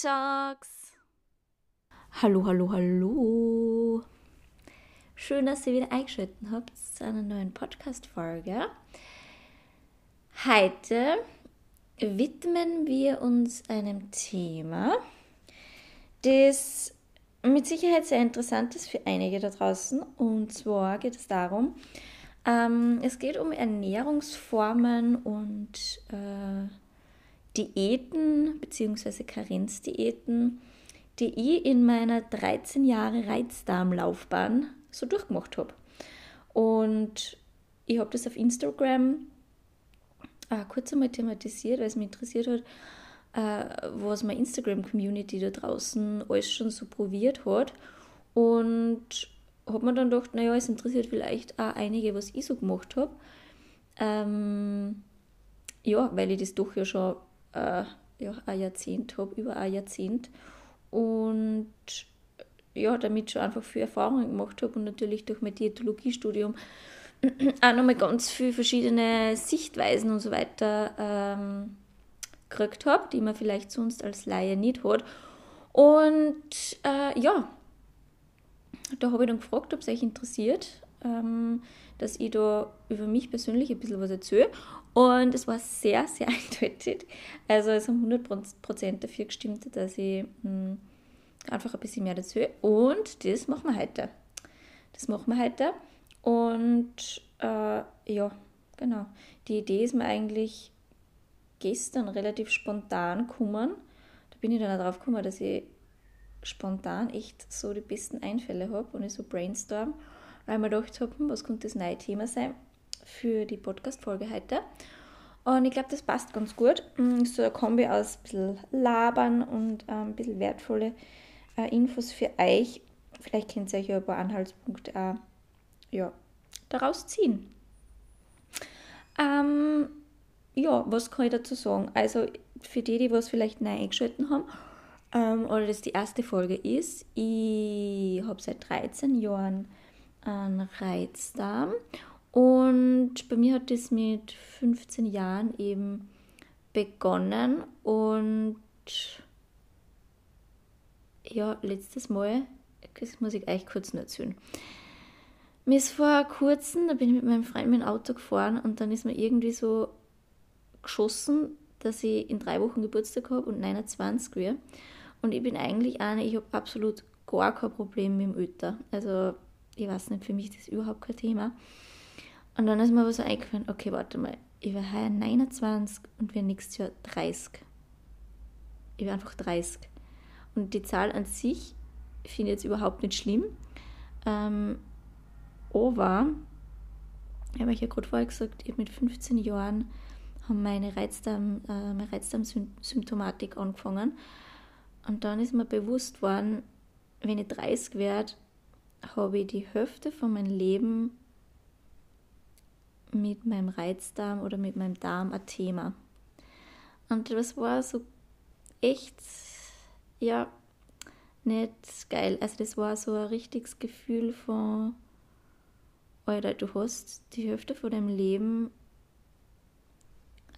Talks. Hallo, hallo, hallo. Schön, dass ihr wieder eingeschaltet habt zu einer neuen Podcast-Folge. Heute widmen wir uns einem Thema, das mit Sicherheit sehr interessant ist für einige da draußen. Und zwar geht es darum, ähm, es geht um Ernährungsformen und äh, Diäten bzw. Karenzdiäten, die ich in meiner 13 Jahre Reizdarmlaufbahn so durchgemacht habe. Und ich habe das auf Instagram äh, kurz einmal thematisiert, weil es mich interessiert hat, äh, was meine Instagram-Community da draußen alles schon so probiert hat. Und habe mir dann gedacht, naja, es interessiert vielleicht auch einige, was ich so gemacht habe. Ähm, ja, weil ich das doch ja schon äh, ja, ein Jahrzehnt habe, über ein Jahrzehnt. Und ja, damit schon einfach viel Erfahrungen gemacht habe und natürlich durch mein Diätologiestudium auch nochmal ganz viele verschiedene Sichtweisen und so weiter ähm, gekriegt habe, die man vielleicht sonst als Laie nicht hat. Und äh, ja, da habe ich dann gefragt, ob es euch interessiert, ähm, dass ich da über mich persönlich ein bisschen was erzähle. Und es war sehr, sehr eindeutig. Also es haben 100% dafür gestimmt, dass ich mh, hm, einfach ein bisschen mehr dazu. Und das machen wir heute. Das machen wir heute. Und äh, ja, genau. Die Idee ist mir eigentlich gestern relativ spontan gekommen. Da bin ich dann auch drauf gekommen, dass ich spontan echt so die besten Einfälle habe und ich so brainstorm, weil ich mir gedacht habe, hm, was könnte das neue Thema sein für die Podcast-Folge heute. Und ich glaube, das passt ganz gut. Hm, so ein Kombi aus ein bisschen Labern und ein bisschen wertvolle äh, Infos für euch. Vielleicht könnt ihr euch ja ein paar Anhaltspunkte auch ja, daraus ziehen. Ähm, ja, was kann ich dazu sagen? Also für die, die was vielleicht neu eingeschaltet haben, ähm, oder das die erste Folge ist, ich habe seit 13 Jahren einen Reizdarm und bei mir hat das mit 15 Jahren eben begonnen und ja, letztes Mal, das muss ich euch kurz nur erzählen. Mir ist vor kurzem, da bin ich mit meinem Freund mit dem Auto gefahren und dann ist mir irgendwie so geschossen, dass ich in drei Wochen Geburtstag habe und 29 wäre. Und ich bin eigentlich eine, ich habe absolut gar kein Problem mit dem Öter. Also, ich weiß nicht, für mich ist das überhaupt kein Thema. Und dann ist mir aber so eingefallen, okay, warte mal, ich werde heuer 29 und werde nächstes Jahr 30. Ich werde einfach 30. Und die Zahl an sich finde ich jetzt überhaupt nicht schlimm. Ähm, aber, ich habe euch ja gerade vorher gesagt, ich mit 15 Jahren haben meine Reizdarm, äh, meine Reizdarmsymptomatik angefangen. Und dann ist mir bewusst worden, wenn ich 30 werde, habe ich die Hälfte von meinem Leben mit meinem Reizdarm oder mit meinem Darm ein Thema. Und das war so echt, ja, nicht geil. Also das war so ein richtiges Gefühl von, Alter, du hast die Hälfte von deinem Leben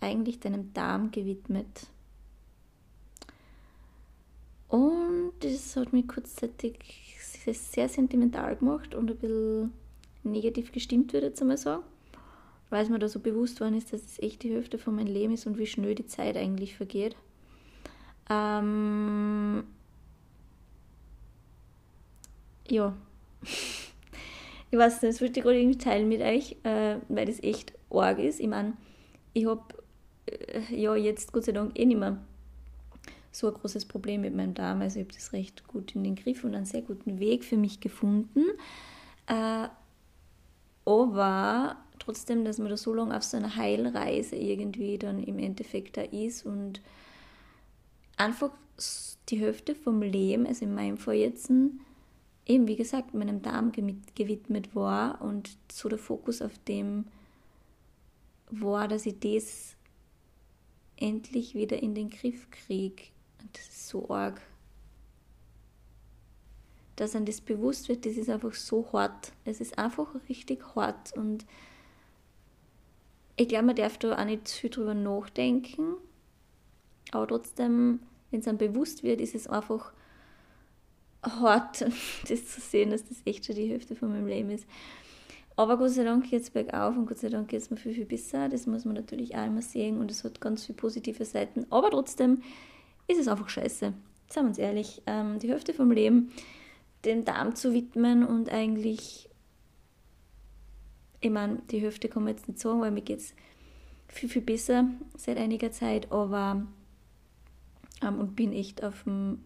eigentlich deinem Darm gewidmet. Und das hat mich kurzzeitig sehr sentimental gemacht und ein bisschen negativ gestimmt, würde ich jetzt einmal sagen. Weil es mir da so bewusst worden ist, dass es echt die Hälfte von meinem Leben ist und wie schnell die Zeit eigentlich vergeht. Ähm ja. ich weiß nicht, das wollte ich gerade irgendwie teilen mit euch, äh, weil das echt arg ist. Ich meine, ich habe äh, ja jetzt Gott sei Dank eh nicht mehr so ein großes Problem mit meinem Darm. Also ich habe das recht gut in den Griff und einen sehr guten Weg für mich gefunden. Äh, aber trotzdem, dass man da so lange auf so einer Heilreise irgendwie dann im Endeffekt da ist und einfach die Hälfte vom Leben, also in meinem Fall jetzt, eben wie gesagt, meinem Darm gewidmet war und so der Fokus auf dem war, dass ich das endlich wieder in den Griff kriege. Und das ist so arg. Dass einem das bewusst wird, das ist einfach so hart. Es ist einfach richtig hart und ich glaube, man darf da auch nicht viel drüber nachdenken, aber trotzdem wenn es einem bewusst wird, ist es einfach hart, das zu sehen, dass das echt schon die Hälfte von meinem Leben ist. Aber Gott sei Dank geht es bergauf und Gott sei Dank geht es mir viel, viel besser. Das muss man natürlich auch immer sehen und es hat ganz viele positive Seiten. Aber trotzdem ist es einfach scheiße. Seien wir uns ehrlich. Ähm, die Hälfte vom Leben dem Darm zu widmen und eigentlich, ich meine, die Hälfte kann man jetzt nicht sagen, weil mir geht es viel, viel besser seit einiger Zeit, aber ähm, und bin echt auf dem,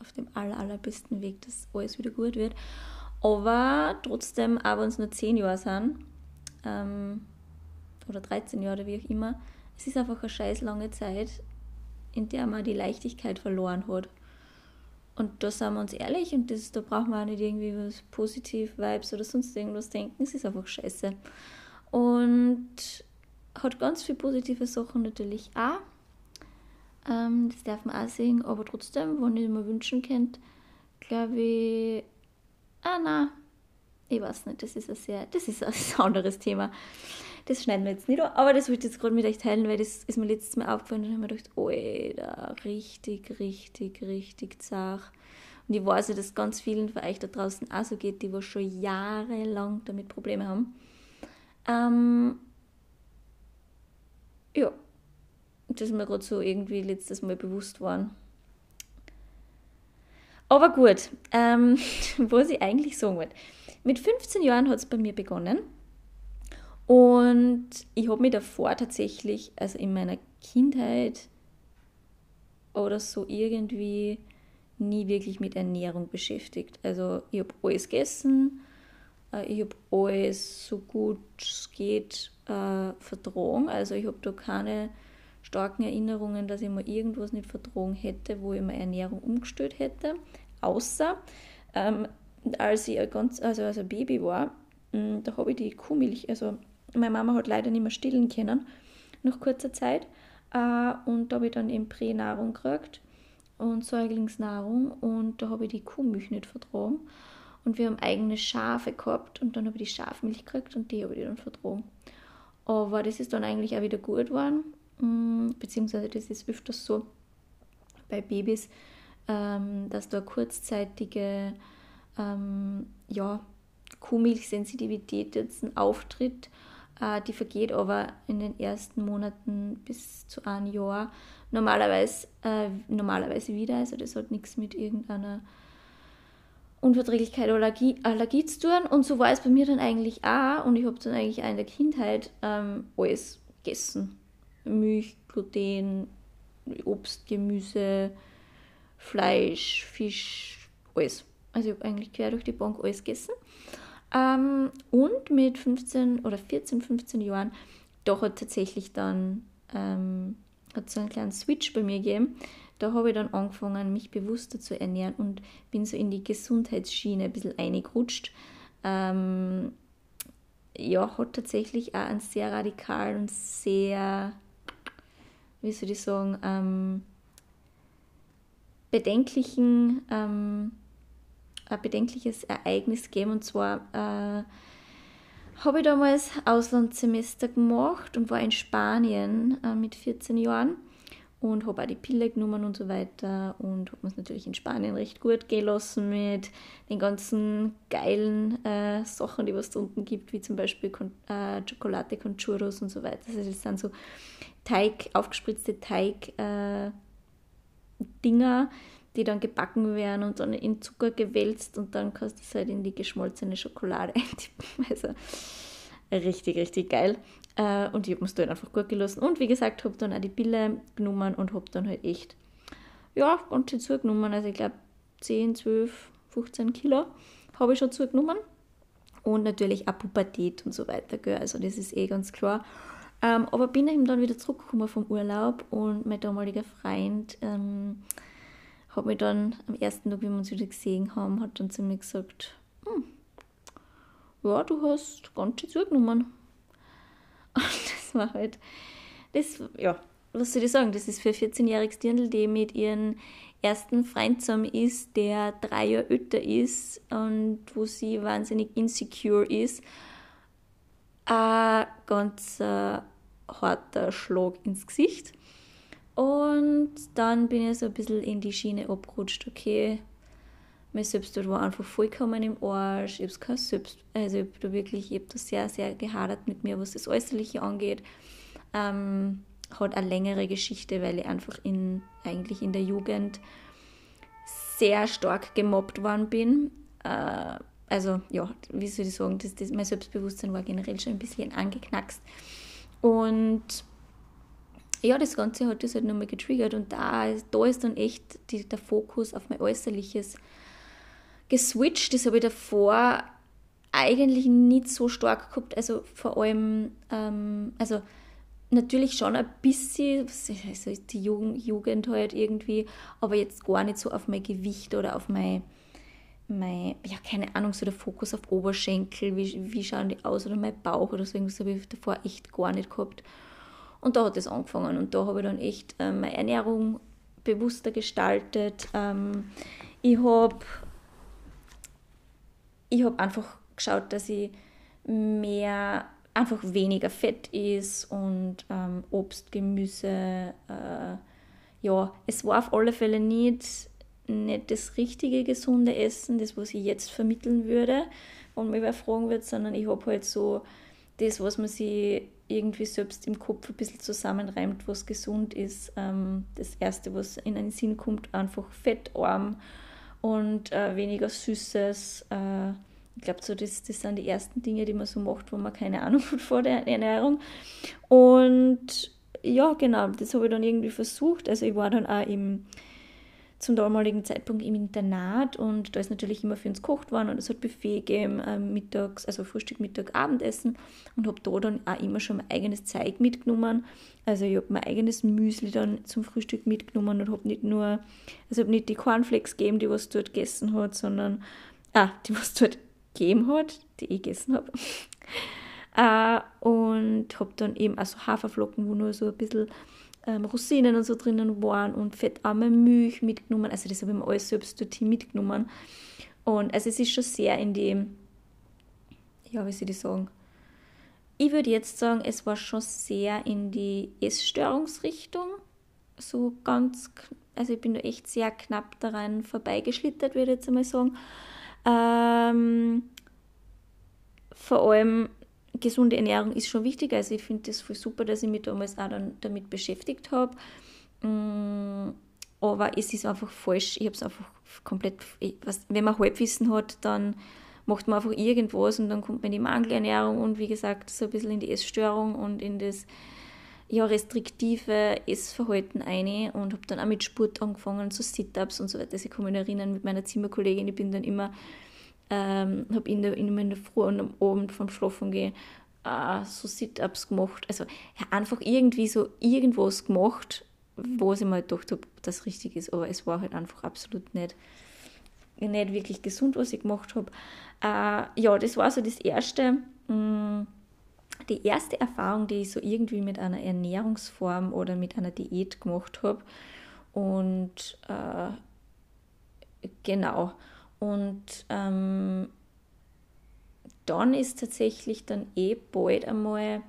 auf dem aller, allerbesten Weg, dass alles wieder gut wird. Aber trotzdem, auch wenn es nur 10 Jahre sind, ähm, oder 13 Jahre, wie auch immer, es ist einfach eine scheiß lange Zeit, in der man die Leichtigkeit verloren hat. Und da sind wir uns ehrlich und das, da brauchen wir auch nicht irgendwie was positiv, Vibes oder sonst irgendwas denken. Es ist einfach scheiße. Und hat ganz viele positive Sachen natürlich auch. Ähm, das darf man auch sehen, aber trotzdem, wenn ich mir wünschen könnte, glaube ich, ah na, ich weiß nicht, das ist ein sehr, das ist ein anderes Thema. Das schneiden wir jetzt nicht an, aber das wollte ich jetzt gerade mit euch teilen, weil das ist mir letztes Mal aufgefallen und habe mir gedacht, oh, da richtig, richtig, richtig zart. Und ich weiß ja, dass ganz vielen von euch da draußen auch so geht, die schon jahrelang damit Probleme haben. Ähm, ja, das ist mir gerade so irgendwie letztes Mal bewusst geworden. Aber gut, ähm, was ich eigentlich sagen wollte. Mit 15 Jahren hat es bei mir begonnen. Und ich habe mich davor tatsächlich, also in meiner Kindheit oder so irgendwie nie wirklich mit Ernährung beschäftigt. Also ich habe alles gegessen, äh, ich habe alles so gut es geht äh, vertragen. Also ich habe da keine starken Erinnerungen, dass ich mal irgendwas nicht vertragen hätte, wo ich meine Ernährung umgestellt hätte. Außer ähm, als ich ein ganz, also als ein Baby war, mm, da habe ich die Kuhmilch, also meine Mama hat leider nicht mehr stillen können nach kurzer Zeit. Äh, und da habe ich dann eben Pränahrung gekriegt und Säuglingsnahrung und da habe ich die Kuhmilch nicht vertragen. Und wir haben eigene Schafe gehabt und dann habe ich die Schafmilch gekriegt und die habe ich dann vertragen. Aber das ist dann eigentlich auch wieder gut geworden, mm, beziehungsweise das ist öfters so bei Babys, ähm, dass da kurzzeitige ähm, ja, Kuhmilchsensitivität jetzt auftritt. Äh, die vergeht aber in den ersten Monaten bis zu einem Jahr normalerweise, äh, normalerweise wieder. Also das hat nichts mit irgendeiner Unverträglichkeit oder Allergie, Allergie zu tun. Und so war es bei mir dann eigentlich auch. Und ich habe dann eigentlich auch in der Kindheit ähm, alles gegessen. Milch, Gluten, Obst, Gemüse, Fleisch, Fisch, alles. Also ich habe eigentlich quer durch die Bank alles gegessen. Ähm, und mit 15 oder 14, 15 Jahren, da hat tatsächlich dann ähm, hat so einen kleinen Switch bei mir gegeben. Da habe ich dann angefangen, mich bewusster zu ernähren und bin so in die Gesundheitsschiene ein bisschen eingerutscht. Ähm, ja, hat tatsächlich auch einen sehr radikalen und sehr, wie soll ich sagen, ähm, bedenklichen, ähm, ein bedenkliches Ereignis gegeben. Und zwar äh, habe ich damals Auslandssemester gemacht und war in Spanien äh, mit 14 Jahren und habe auch die Pille genommen und so weiter und habe es natürlich in Spanien recht gut gelassen mit den ganzen geilen äh, Sachen, die es da unten gibt, wie zum Beispiel Con äh, Chocolate con Churros und so weiter. Also das sind so Teig, aufgespritzte Teig äh, die dann gebacken werden und dann in Zucker gewälzt und dann kannst du es halt in die geschmolzene Schokolade eintippen. Also richtig, richtig geil. Äh, und ich habe es dann einfach gut gelassen. Und wie gesagt, habe dann auch die Pille genommen und habe dann halt echt, ja, ganz schön zugenommen. Also ich glaube 10, 12, 15 Kilo habe ich schon zugenommen. Und natürlich auch Pubertät und so weiter. Gell? Also das ist eh ganz klar. Ähm, aber bin eben dann wieder zurückgekommen vom Urlaub und mein damaliger Freund ähm, hat mich dann am ersten Tag, wie wir uns wieder gesehen haben, hat dann zu mir gesagt, hm, ja, du hast ganz schön zugenommen. Und das war halt, das, ja, was soll ich sagen, das ist für ein 14-jähriges Dirndl, die mit ihren ersten Freund zusammen ist, der drei Jahre älter ist und wo sie wahnsinnig insecure ist, ein ganz äh, harter Schlag ins Gesicht. Und dann bin ich so ein bisschen in die Schiene abgerutscht, okay, mein Selbstwert war einfach vollkommen im Arsch, ich habe kein Selbst, also ich habe da wirklich, ich habe da sehr, sehr gehadert mit mir, was das Äußerliche angeht. Ähm, hat eine längere Geschichte, weil ich einfach in, eigentlich in der Jugend sehr stark gemobbt worden bin. Äh, also ja, wie soll ich sagen, das, das, mein Selbstbewusstsein war generell schon ein bisschen angeknackst. Und ja, das Ganze hat das halt nochmal getriggert und da, da ist dann echt die, der Fokus auf mein Äußerliches geswitcht. Das habe ich davor eigentlich nicht so stark gehabt. Also vor allem, ähm, also natürlich schon ein bisschen, also die Jugend, Jugend halt irgendwie, aber jetzt gar nicht so auf mein Gewicht oder auf mein, mein ja, keine Ahnung, so der Fokus auf Oberschenkel, wie, wie schauen die aus oder mein Bauch oder so, irgendwas habe ich davor echt gar nicht gehabt. Und da hat es angefangen und da habe ich dann echt äh, meine Ernährung bewusster gestaltet. Ähm, ich habe ich hab einfach geschaut, dass ich mehr, einfach weniger Fett ist und ähm, Obst, Gemüse. Äh, ja, es war auf alle Fälle nicht, nicht das richtige gesunde Essen, das, was ich jetzt vermitteln würde, wenn mich wer fragen wird, sondern ich habe halt so das, was man sich irgendwie selbst im Kopf ein bisschen zusammenreimt, was gesund ist. Ähm, das Erste, was in den Sinn kommt, einfach fettarm und äh, weniger Süßes. Äh, ich glaube, so das, das sind die ersten Dinge, die man so macht, wo man keine Ahnung hat vor der Ernährung. Und ja, genau, das habe ich dann irgendwie versucht. Also ich war dann auch im zum damaligen Zeitpunkt im Internat und da ist natürlich immer für uns gekocht worden und es hat Buffet gegeben, äh, mittags, also Frühstück, Mittag, Abendessen und habe da dann auch immer schon mein eigenes Zeug mitgenommen. Also ich habe mein eigenes Müsli dann zum Frühstück mitgenommen und habe nicht nur, also habe nicht die Cornflakes gegeben, die was dort gegessen hat, sondern, ah, die was dort gegeben hat, die ich gegessen habe. äh, und habe dann eben also Haferflocken, wo nur so ein bisschen ähm, Rosinen und so drinnen waren und fettarme Milch mitgenommen. Also das habe ich mir alles selbst dort mitgenommen. Und also es ist schon sehr in die, ja, wie soll ich sagen, ich würde jetzt sagen, es war schon sehr in die Essstörungsrichtung. So ganz, also ich bin da echt sehr knapp daran vorbeigeschlittert, würde ich jetzt einmal sagen. Ähm, vor allem gesunde Ernährung ist schon wichtig. Also ich finde das voll super, dass ich mich damals auch dann damit beschäftigt habe. Mm, aber es ist einfach falsch. Ich habe es einfach komplett, was, wenn man Halbwissen hat, dann macht man einfach irgendwas und dann kommt man in die Mangelernährung und wie gesagt so ein bisschen in die Essstörung und in das ja, restriktive Essverhalten ein und habe dann auch mit Sport angefangen, so Sit-Ups und so weiter. Also ich kann mich erinnern mit meiner Zimmerkollegin, ich bin dann immer ähm, habe in der, in der Früh und am Abend vom Schlafen gehen äh, so Sit-Ups gemacht. Also ja, einfach irgendwie so irgendwas gemacht, wo ich mal gedacht habe, das richtig ist. Aber es war halt einfach absolut nicht, nicht wirklich gesund, was ich gemacht habe. Äh, ja, das war so das Erste. Mh, mm, die erste Erfahrung, die ich so irgendwie mit einer Ernährungsform oder mit einer Diät gemacht habe. Und äh, genau. Und ähm, dann ist tatsächlich dann eh bald einmal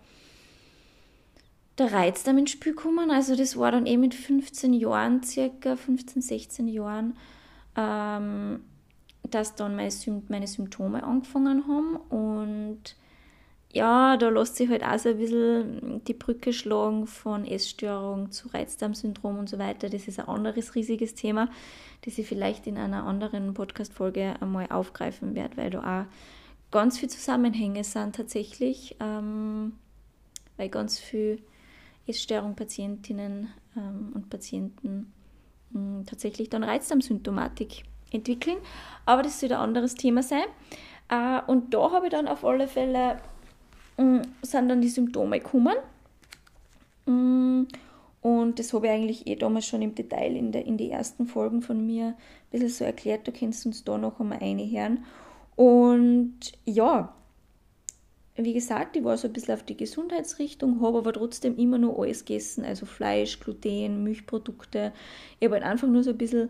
der Reizdarm ins Spiel gekommen. Also das war dann eh mit 15 Jahren, circa 15, 16 Jahren, ähm, dass dann meine, meine Symptome angefangen haben. Und ja, da lässt sich halt auch so ein bisschen die Brücke schlagen von Essstörung zu Reizdarmsyndrom und so weiter. Das ist ein anderes riesiges Thema, das ich vielleicht in einer anderen Podcast-Folge einmal aufgreifen werde, weil da auch ganz viele Zusammenhänge sind tatsächlich, ähm, weil ganz viele Essstörung-Patientinnen ähm, und Patienten mh, hm, tatsächlich dann Reizdarmsymptomatik entwickeln. Aber das soll ein anderes Thema sein. Äh, und da habe ich dann auf alle Fälle sind dann die Symptome gekommen. Mm, und das habe ich eigentlich eh damals schon im Detail in, der, in die ersten Folgen von mir ein bisschen so erklärt. Du kannst uns da noch einmal einhören. Und ja, wie gesagt, ich war so ein bisschen auf die Gesundheitsrichtung, habe aber trotzdem immer noch alles gegessen, also Fleisch, Gluten, Milchprodukte. Ich habe halt einfach nur so ein bisschen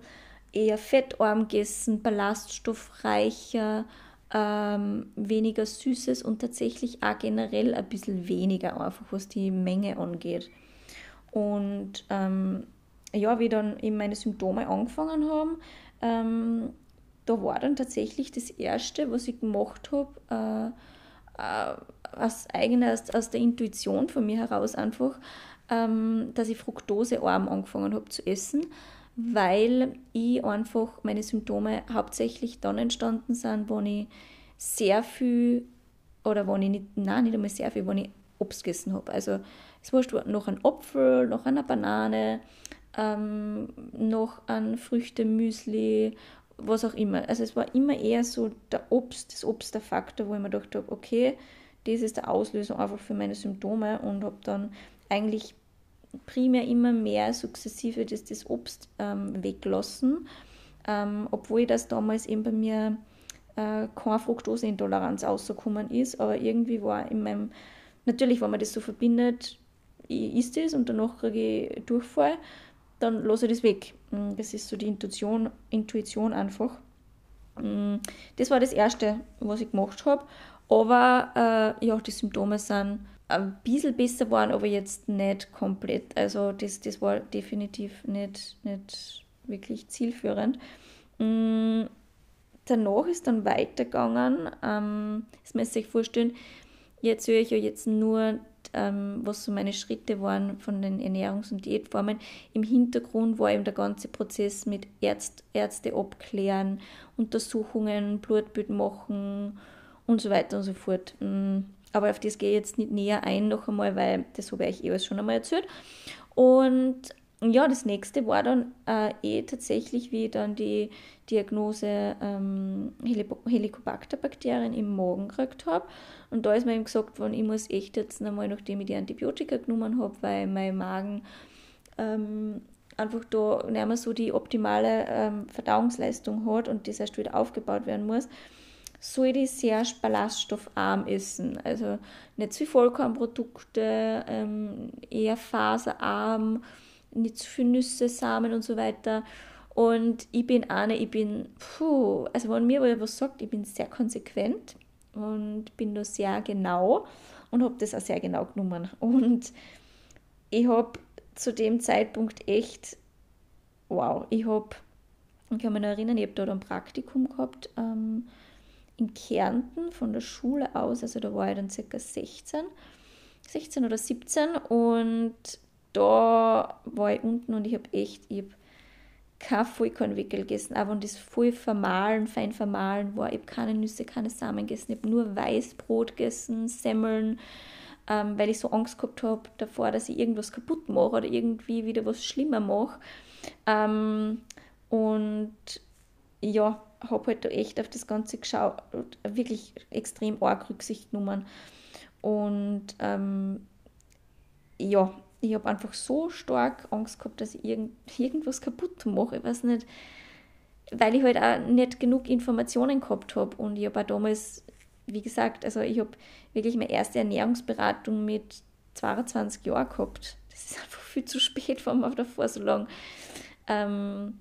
eher fettarm gegessen, ballaststoffreicher, ähm, weniger Süßes und tatsächlich auch generell ein bisschen weniger, einfach was die Menge angeht. Und ähm, ja, wie dann eben meine Symptome angefangen haben, ähm, da war dann tatsächlich das Erste, was ich gemacht habe, äh, äh, aus eigener, aus, aus, der Intuition von mir heraus einfach, ähm, dass ich fruktosearm angefangen habe zu essen, weil ich einfach meine Symptome hauptsächlich dann entstanden sind, wenn ich sehr viel oder wenn ich nicht, nein, nicht einmal sehr viel, wenn ich Obst gegessen habe. Also es war noch ein Apfel, noch eine Banane, ähm, noch ein Früchtemüsli, was auch immer. Also es war immer eher so der Obst, das Obst der Faktor, wo ich mir gedacht habe, okay, das ist der Auslöser einfach für meine Symptome und habe dann eigentlich primär immer mehr sukzessive das, das Obst ähm, weglassen, ähm, obwohl das damals eben bei mir äh, keine Fructoseintoleranz rausgekommen ist, aber irgendwie war in meinem, natürlich, wenn man das so verbindet, ich isst es und danach kriege ich Durchfall, dann lasse ich das weg. Mm, das ist so die Intuition, Intuition einfach. Mm, das war das Erste, was ich gemacht habe. Aber äh, ja, die Symptome sind ein bisschen besser geworden, aber jetzt nicht komplett. Also das, das war definitiv nicht, nicht wirklich zielführend. Mm, danach ist dann weitergegangen. Ähm, das müsst ihr euch vorstellen, jetzt höre ich ja jetzt nur ähm, was so meine Schritte waren von den Ernährungs- und Diätformen. Im Hintergrund war eben der ganze Prozess mit Ärzt, Ärzte abklären, Untersuchungen, Blutbild machen und so weiter und so fort. Mm, aber auf das gehe ich jetzt nicht näher ein noch einmal, weil das habe ich eh alles schon einmal erzählt. Und ja, das nächste war dann äh, eh tatsächlich, wie ich dann die Diagnose ähm, Helicobacter-Bakterien im Magen gekriegt habe. Und da ist mir eben gesagt worden, ich muss echt jetzt einmal, nachdem ich die Antibiotika genommen habe, weil mein Magen ähm, einfach da nicht mehr so die optimale ähm, Verdauungsleistung hat und das erst wieder aufgebaut werden muss, soll ich sehr ballaststoffarm essen. Also nicht zu viel Vollkornprodukte, ähm, eher faserarm, nicht zu viel Nüsse, Samen und so weiter. Und ich bin eine, ich bin, puh, also wenn mir was sagt, ich bin sehr konsequent und bin da sehr genau und habe das auch sehr genau genommen. Und ich habe zu dem Zeitpunkt echt, wow, ich habe, ich kann mich noch erinnern, ich habe dort ein Praktikum gehabt ähm, in Kärnten von der Schule aus, also da war ich dann circa 16, 16 oder 17 und da war ich unten und ich habe echt, ich habe kein Vollkornwickel gegessen, aber und das voll vermahlen, fein vermahlen war. Ich habe keine Nüsse, keine Samen gegessen, ich habe nur Weißbrot gegessen, Semmeln, ähm, weil ich so Angst gehabt habe davor, dass ich irgendwas kaputt mache oder irgendwie wieder was schlimmer mache. Ähm, und ja, habe halt da echt auf das Ganze geschaut, wirklich extrem arg Rücksicht genommen. Und ähm, ja, ich habe einfach so stark Angst gehabt, dass ich irgend, irgendwas kaputt mache. Ich weiß nicht, weil ich halt auch nicht genug Informationen gehabt habe. Und ich habe auch damals, wie gesagt, also ich habe wirklich meine erste Ernährungsberatung mit 22 Jahren gehabt. Das ist einfach viel zu spät, wenn man davor so lange ähm,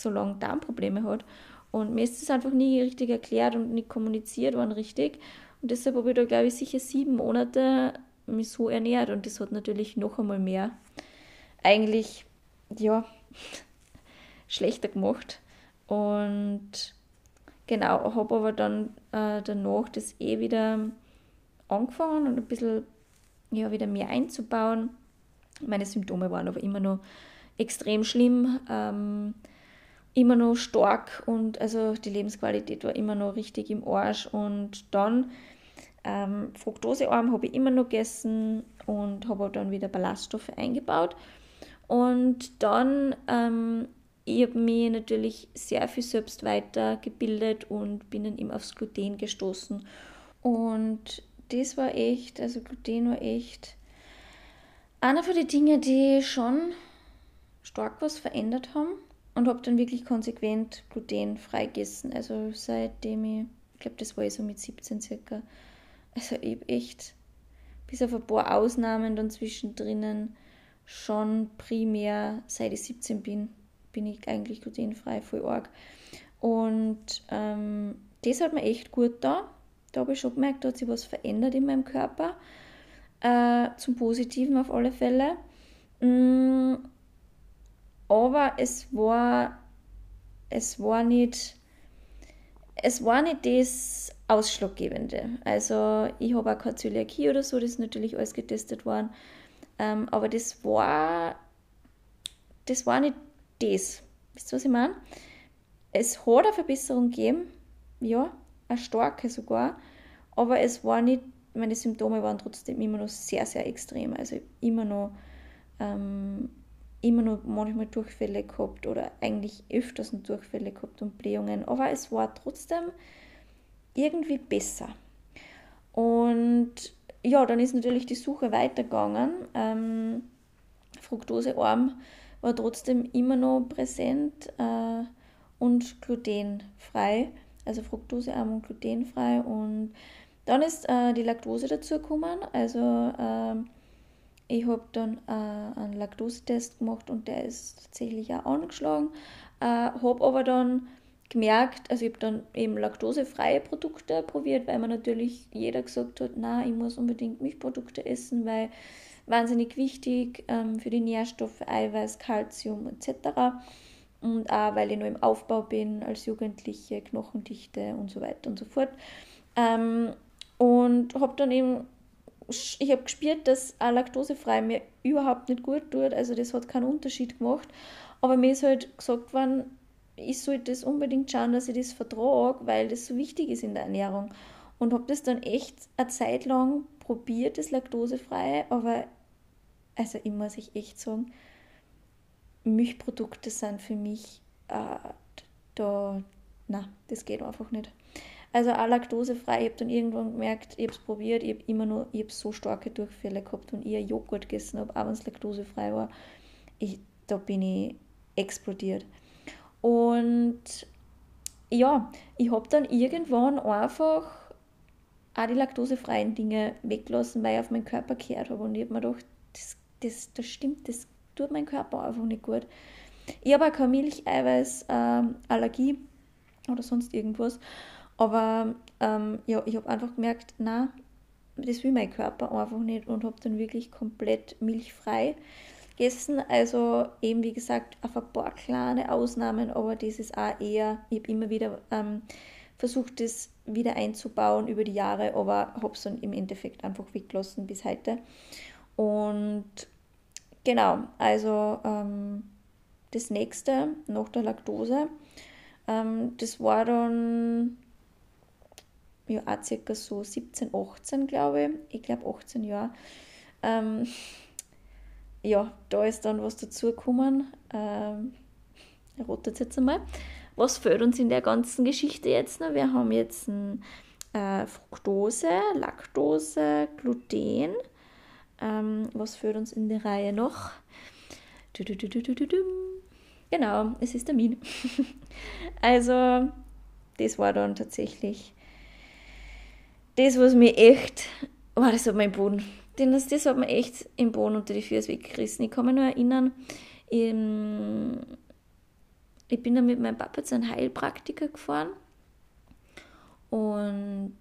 so lang Darmprobleme hat. Und mir ist das einfach nie richtig erklärt und nicht kommuniziert worden richtig. Und deshalb habe ich da, glaube ich, sicher sieben Monate mich so ernährt und das hat natürlich noch einmal mehr eigentlich, ja, schlechter gemacht. Und genau, habe aber dann äh, danach das eh wieder angefangen und ein bisschen ja, wieder mehr einzubauen. Meine Symptome waren aber immer noch extrem schlimm, ähm, immer noch stark und also die Lebensqualität war immer noch richtig im Arsch. Und dann ähm, Fructosearm habe ich immer noch gegessen und habe dann wieder Ballaststoffe eingebaut. Und dann, ähm, ich habe mich natürlich sehr viel selbst weitergebildet und bin dann eben aufs Gluten gestoßen. Und das war echt, also Gluten war echt einer von den Dingen, die schon stark was verändert haben und habe dann wirklich konsequent glutenfrei gegessen. Also seitdem ich, ich glaube, das war ich so mit 17 circa, also ich habe echt, bis auf ein paar Ausnahmen dann zwischendrin, schon primär, seit ich 17 bin, bin ich eigentlich glutenfrei, voll arg. Und ähm, das hat mir echt gut da. Da habe ich schon gemerkt, da hat sich was verändert in meinem Körper. Äh, zum Positiven auf alle Fälle. Mm, aber es war, es war nicht, es war nicht das Ausschlaggebende. Also ich habe auch keine Zöliakie oder so, das ist natürlich alles getestet worden. Ähm, aber das war, das war nicht das. Wisst ihr, was ich meine? Es hat eine Verbesserung gegeben, ja, eine starke sogar, aber es war nicht, meine Symptome waren trotzdem immer noch sehr, sehr extrem. Also immer noch, ähm, immer noch manchmal Durchfälle gehabt oder eigentlich öfters Durchfälle gehabt und Blähungen, aber es war trotzdem irgendwie besser. Und ja, dann ist natürlich die Suche weitergegangen. Ähm, Fructosearm war trotzdem immer noch präsent äh, und glutenfrei, also fructosearm und glutenfrei. Und dann ist äh, die Laktose dazu gekommen. Also äh, ich habe dann äh, einen Laktosetest gemacht und der ist tatsächlich auch angeschlagen. Äh, habe aber dann gemerkt, also ich habe dann eben laktosefreie Produkte probiert, weil man natürlich jeder gesagt hat, na, ich muss unbedingt Milchprodukte essen, weil wahnsinnig wichtig ähm, für die Nährstoffe, Eiweiß, Kalzium etc. Und auch, weil ich noch im Aufbau bin als Jugendliche, Knochendichte und so weiter und so fort. Ähm, und habe dann eben, ich habe gespürt, dass auch laktosefrei mir überhaupt nicht gut tut, also das hat keinen Unterschied gemacht. Aber mir ist halt gesagt worden, ich sollte das unbedingt schauen, dass ich das vertrage, weil das so wichtig ist in der Ernährung. Und habe das dann echt eine Zeit lang probiert, das Laktosefreie, aber also ich muss ich echt sagen, Milchprodukte sind für mich äh, da, na, das geht einfach nicht. Also auch laktosefrei, ich habe dann irgendwann gemerkt, ich habe es probiert, ich habe immer nur, ich habe so starke Durchfälle gehabt und ich Joghurt gegessen habe, auch wenn es laktosefrei war, ich, da bin ich explodiert. Und ja, ich habe dann irgendwann einfach auch die laktosefreien Dinge weggelassen, weil ich auf meinen Körper gehört habe. Und ich habe mir gedacht, das, das, das stimmt, das tut mein Körper einfach nicht gut. Ich habe auch keine Milcheiweißallergie ähm, oder sonst irgendwas. Aber ähm, ja, ich habe einfach gemerkt, na, das will mein Körper einfach nicht und habe dann wirklich komplett milchfrei gegessen. Also eben wie gesagt auf ein paar kleine Ausnahmen, aber das ist auch eher, ich habe immer wieder ähm, versucht, das wieder einzubauen über die Jahre, aber habe es dann im Endeffekt einfach weggelassen bis heute. Und genau, also ähm, das nächste nach der Laktose, ähm, das war dann ja auch circa so 17, 18, glaube ich. Ich glaube 18 Jahre. Ähm, ja, da ist dann was dazugekommen. Ähm, rotet jetzt einmal. Was fehlt uns in der ganzen Geschichte jetzt noch? Wir haben jetzt ein, äh, Fructose, Laktose, Gluten. Ähm, was fehlt uns in der Reihe noch? Du, du, du, genau, es ist Termin. also, das war dann tatsächlich das, was mir echt, oh, das hat mein Boden den, das, das hat mir echt im Boden unter die Füße weggerissen. Ich kann mich nur erinnern, in, ich bin dann mit meinem Papa zu einem Heilpraktiker gefahren und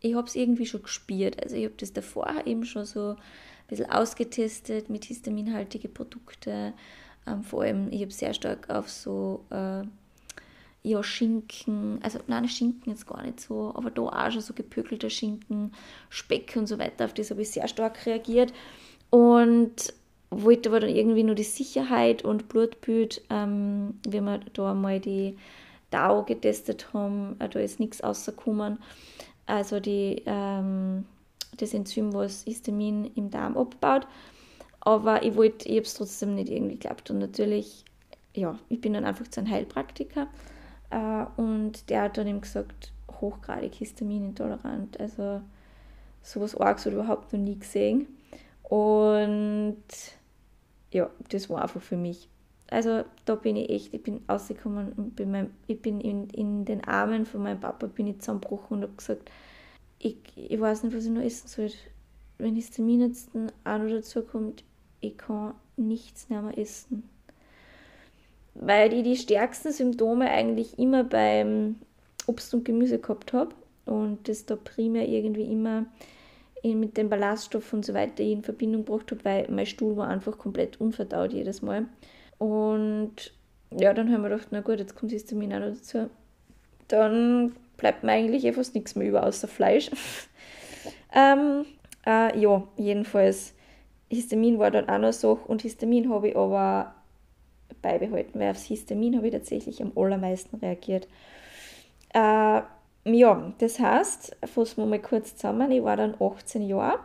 ich habe es irgendwie schon gespürt. Also ich habe das davor eben schon so ein bisschen ausgetestet mit histaminhaltige Produkte. Ähm, vor allem, ich habe sehr stark auf so äh, ja, Schinken, also nein, Schinken jetzt gar nicht so, aber da auch schon so gepökelter Schinken, Speck und so weiter, auf das habe ich sehr stark reagiert. Und wollte aber dann irgendwie nur die Sicherheit und Blutbild, ähm, wenn wir da mal die DAO getestet haben, äh, da ist nichts rausgekommen, also die, ähm, das Enzym, was Histamin im Darm abbaut, aber ich wollte, ich habe es trotzdem nicht irgendwie geglaubt. Und natürlich, ja, ich bin dann einfach zu einem Heilpraktiker und der hat dann eben gesagt, hochgradig histaminintolerant. Also sowas Arges ich überhaupt noch nie gesehen. Und ja, das war einfach für mich. Also da bin ich echt, ich bin rausgekommen und bin mein, ich bin in, in den Armen von meinem Papa bin ich zusammengebrochen und habe gesagt, ich, ich weiß nicht, was ich noch essen soll. Wenn Histamin jetzt auch noch dazu kommt, ich kann nichts mehr essen weil ich die stärksten Symptome eigentlich immer beim Obst und Gemüse gehabt habe und das da primär irgendwie immer mit dem Ballaststoff und so weiter in Verbindung gebracht habe, weil mein Stuhl war einfach komplett unverdaut jedes Mal. Und ja, dann haben wir gedacht, na gut, jetzt kommt Histamin auch noch dazu. Dann bleibt mir eigentlich eh fast nichts mehr über außer Fleisch. ähm, äh, ja, jedenfalls, Histamin war dann auch noch so und Histamin habe ich aber beibehalten, weil aufs Histamin habe ich tatsächlich am allermeisten reagiert. Äh, ja, das heißt, fassen wir mal kurz zusammen, ich war dann 18 Jahre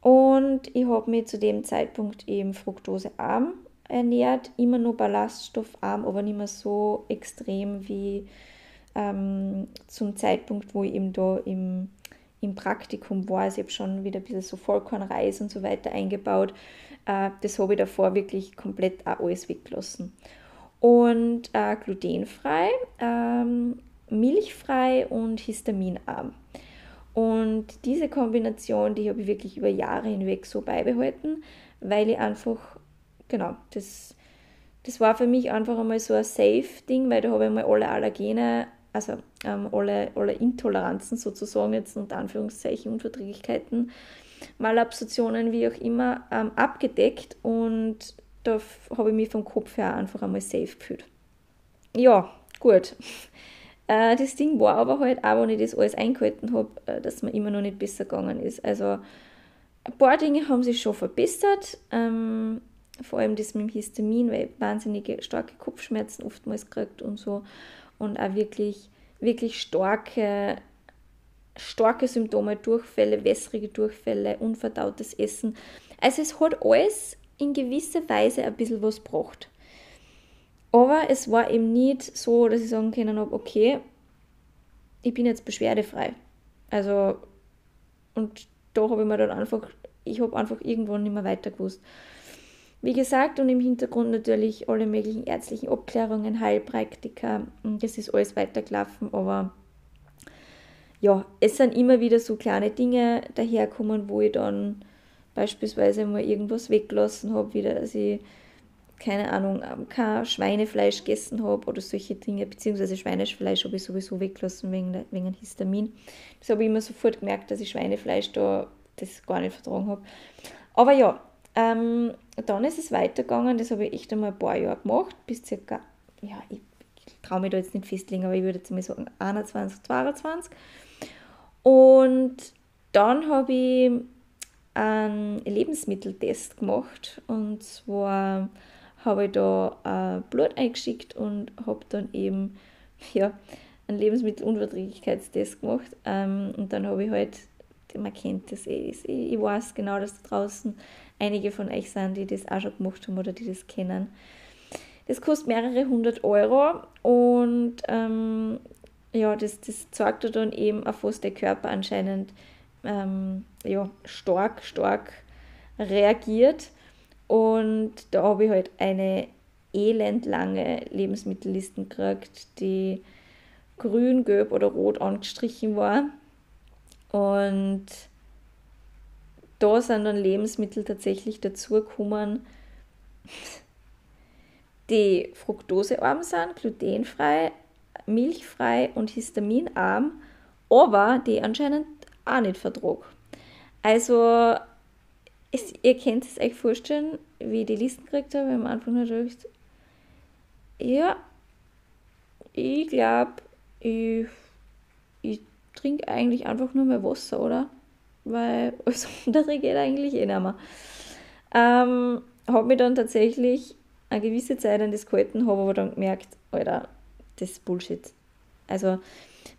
und ich habe mich zu dem Zeitpunkt eben fruktosearm ernährt, immer nur ballaststoffarm, aber nicht mehr so extrem wie ähm, zum Zeitpunkt, wo ich eben da im, im Praktikum war. Also ich habe schon wieder ein bisschen so Vollkornreis und so weiter eingebaut. Äh, das habe ich davor wirklich komplett auch alles weggelassen. Und äh, glutenfrei, ähm, milchfrei und histaminarm. Und diese Kombination, die habe ich wirklich über Jahre hinweg so beibehalten, weil ich einfach, genau, das, das war für mich einfach einmal so ein Safe-Ding, weil da habe ich mal alle Allergene, also ähm, alle, alle Intoleranzen sozusagen jetzt unter Anführungszeichen, Unverträglichkeiten, Malabsorptionen, wie auch immer, ähm, abgedeckt und da habe ich mich vom Kopf her einfach einmal safe gefühlt. Ja, gut. Äh, das Ding war aber halt auch, wenn ich das alles eingehalten habe, äh, dass mir immer noch nicht besser gegangen ist. Also ein paar Dinge haben sich schon verbessert. Ähm, vor allem das mit dem Histamin, weil ich wahnsinnige starke Kopfschmerzen oftmals gekriegt und so. Und auch wirklich, wirklich starke, starke Symptome, Durchfälle, wässrige Durchfälle, unverdautes Essen. Also es hat alles in gewisser Weise ein bisschen was gebracht. Aber es war eben nicht so, dass ich sagen können habe, okay, ich bin jetzt beschwerdefrei. Also, und da habe ich mir dann einfach, ich habe einfach irgendwann nicht mehr weiter gewusst. Wie gesagt, und im Hintergrund natürlich alle möglichen ärztlichen Abklärungen, Heilpraktika, das ist alles weitergelaufen, aber ja, es sind immer wieder so kleine Dinge daherkommen, wo ich dann beispielsweise mal irgendwas weggelassen habe, wieder, dass ich keine Ahnung, ähm, kein Schweinefleisch gegessen habe oder solche Dinge, beziehungsweise Schweinefleisch habe ich sowieso weggelassen wegen, der, wegen Histamin. Das habe ich immer sofort gemerkt, dass ich Schweinefleisch da das gar nicht vertragen habe. Aber ja, ähm, dann ist es weitergegangen, das habe ich echt einmal ein paar Jahre gemacht, bis circa, ja, ich, traue mich da jetzt nicht festlegen, aber ich würde jetzt mal sagen 21, 22. Und dann habe ich einen Lebensmitteltest gemacht und zwar habe ich da äh, Blut eingeschickt und habe dann eben ja, einen Lebensmittelunverträglichkeitstest gemacht. Ähm, und dann habe ich halt, man kennt das eh, ich, ich weiß genau, dass da draußen einige von euch sind, die das auch schon gemacht haben oder die das kennen. Das kostet mehrere hundert Euro und ähm, ja, das, das zeigt dann eben, auf was der Körper anscheinend ähm, ja, stark, stark reagiert. Und da habe ich halt eine elendlange Lebensmittellisten gekriegt, die grün, gelb oder rot angestrichen war. Und da sind dann Lebensmittel tatsächlich dazugekommen, die fruktosearm sind, glutenfrei, milchfrei und histaminarm, aber die anscheinend auch nicht vertrag. Also es, ihr könnt es euch vorstellen, wie ich die Listen gekriegt habe. Am Anfang natürlich, ja, ich glaube, ich, ich trinke eigentlich einfach nur mehr Wasser, oder? Weil alles andere geht eigentlich eh nicht mehr. Ähm, habe mich dann tatsächlich eine gewisse Zeit an das gehalten, habe aber dann gemerkt, Alter, das ist Bullshit. Also,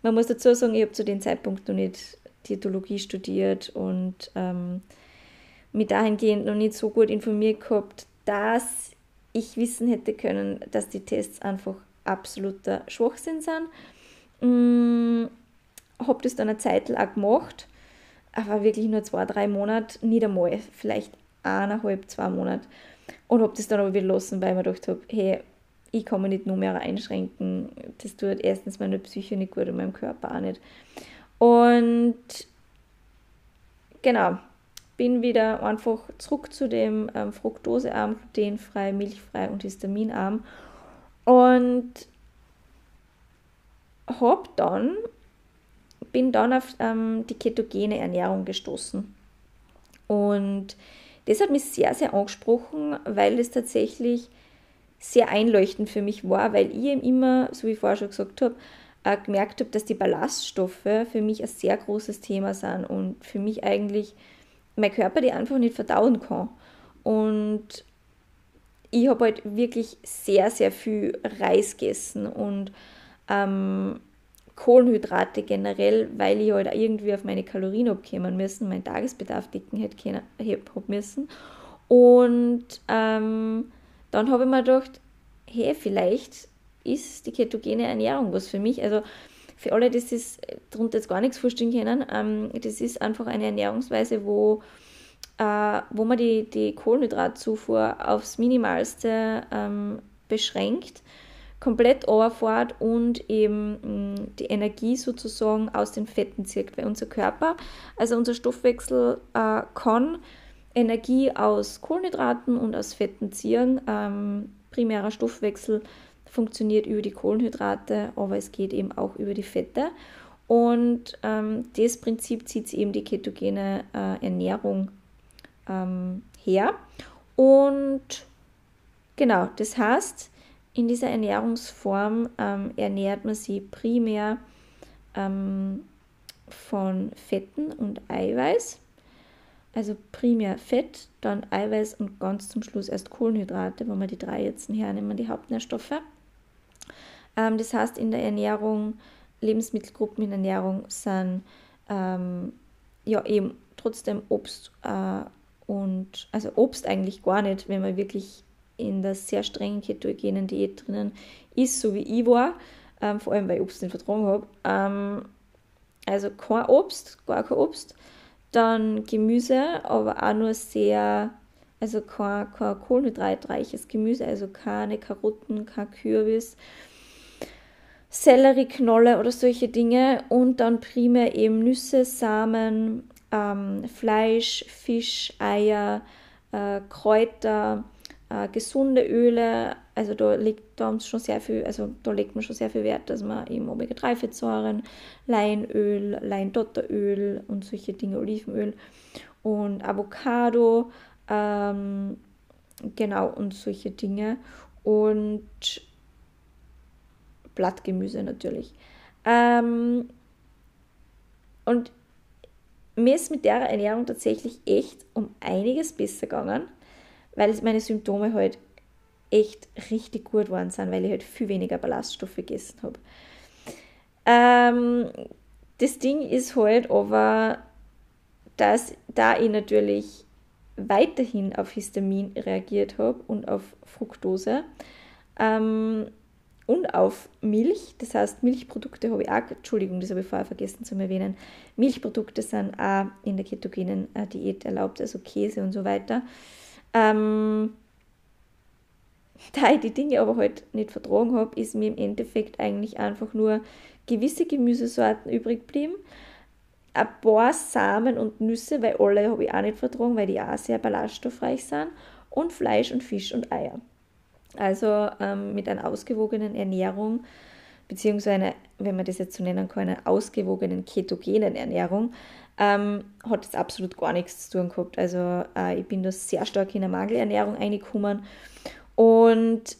man muss dazu sagen, ich habe zu dem Zeitpunkt noch nicht Diätologie studiert und ähm, mich dahingehend noch nicht so gut informiert gehabt, dass ich wissen hätte können, dass die Tests einfach absoluter Schwachsinn sind. Hm, habe das dann eine Zeit lang gemacht, aber wirklich nur zwei, drei Monate, nicht einmal, vielleicht eineinhalb, zwei Monate. Und habe das dann aber wieder lassen, weil ich mir gedacht habe, hey, ich kann mich nicht nur mehr einschränken. Das tut erstens meiner Psyche nicht gut und meinem Körper auch nicht. Und genau, bin wieder einfach zurück zu dem ähm, fruktosearm, glutenfrei, milchfrei und histaminarm und habe dann bin dann auf ähm, die ketogene Ernährung gestoßen. Und das hat mich sehr, sehr angesprochen, weil es tatsächlich sehr einleuchtend für mich war, weil ich eben immer, so wie ich vorher schon gesagt habe, äh, gemerkt habe, dass die Ballaststoffe für mich ein sehr großes Thema sind und für mich eigentlich mein Körper die einfach nicht verdauen kann. Und ich habe halt wirklich sehr, sehr viel Reis gegessen und ähm, Kohlenhydrate generell, weil ich halt irgendwie auf meine Kalorien abkommen müssen, meinen Tagesbedarf decken hätte müssen. Und ähm, dann habe ich mir gedacht, hey, vielleicht ist die ketogene Ernährung was für mich. Also für alle, die sich darunter jetzt gar nichts vorstellen können, ähm, das ist einfach eine Ernährungsweise, wo, äh, wo man die, die Kohlenhydratzufuhr aufs Minimalste ähm, beschränkt, komplett overfährt und eben mh, mm, die Energie sozusagen aus den Fetten zieht. Weil unser Körper, also unser Stoffwechsel äh, kann Energie aus Kohlenhydraten und aus Fetten ziehen. Ähm, primärer Stoffwechsel funktioniert über die Kohlenhydrate, aber es geht eben auch über die Fette. Und ähm, das Prinzip zieht eben die ketogene äh, Ernährung ähm, her. Und genau, das heißt, in dieser Ernährungsform ähm, ernährt man sich primär ähm, von Fetten und Eiweiß. Also primär Fett, dann Eiweiß und ganz zum Schluss erst Kohlenhydrate, wenn wir die drei jetzt hernehmen, die Hauptnährstoffe. Ähm, das heißt, in der Ernährung, Lebensmittelgruppen in Ernährung sind ähm, ja eben trotzdem Obst äh, und, also Obst eigentlich gar nicht, wenn man wirklich in der sehr strengen ketogenen Diät drinnen ist, so wie ich war, ähm, vor allem weil ich Obst nicht vertragen habe. Ähm, also kein Obst, gar kein Obst. Dann Gemüse, aber auch nur sehr, also kein, kein kohlenhydratreiches Gemüse, also keine Karotten, kein Kürbis, Sellerieknolle oder solche Dinge. Und dann primär eben Nüsse, Samen, ähm, Fleisch, Fisch, Eier, äh, Kräuter, äh, gesunde Öle. Also da liegt da schon sehr viel, also da legt man schon sehr viel Wert, dass man eben Omega-3-Fettsäuren, Leinöl, Leindotteröl und solche Dinge, Olivenöl und Avocado, ähm, genau und solche Dinge und Blattgemüse natürlich. Ähm, und mir ist mit der Ernährung tatsächlich echt um einiges besser gegangen, weil meine Symptome halt echt richtig gut waren sind, weil ich halt viel weniger Ballaststoffe gegessen habe. Ähm, das Ding ist halt aber, dass da ich natürlich weiterhin auf Histamin reagiert habe und auf Fructose, ähm, und auf Milch. Das heißt, Milchprodukte habe ich auch, Entschuldigung, das habe ich vorher vergessen zu erwähnen. Milchprodukte sind auch in der ketogenen äh, Diät erlaubt, also Käse und so weiter. Ähm, da ich die Dinge aber halt nicht vertragen habe, ist mir im Endeffekt eigentlich einfach nur gewisse Gemüsesorten übrig geblieben. Ein paar Samen und Nüsse, weil alle habe ich auch nicht vertragen, weil die auch sehr ballaststoffreich sind. Und Fleisch und Fisch und Eier. Also ähm, mit einer ausgewogenen Ernährung, beziehungsweise, wenn man das jetzt so nennen kann, einer ausgewogenen ketogenen Ernährung, ähm, hat es absolut gar nichts zu tun gehabt. Also äh, ich bin da sehr stark in eine Mangelernährung reingekommen und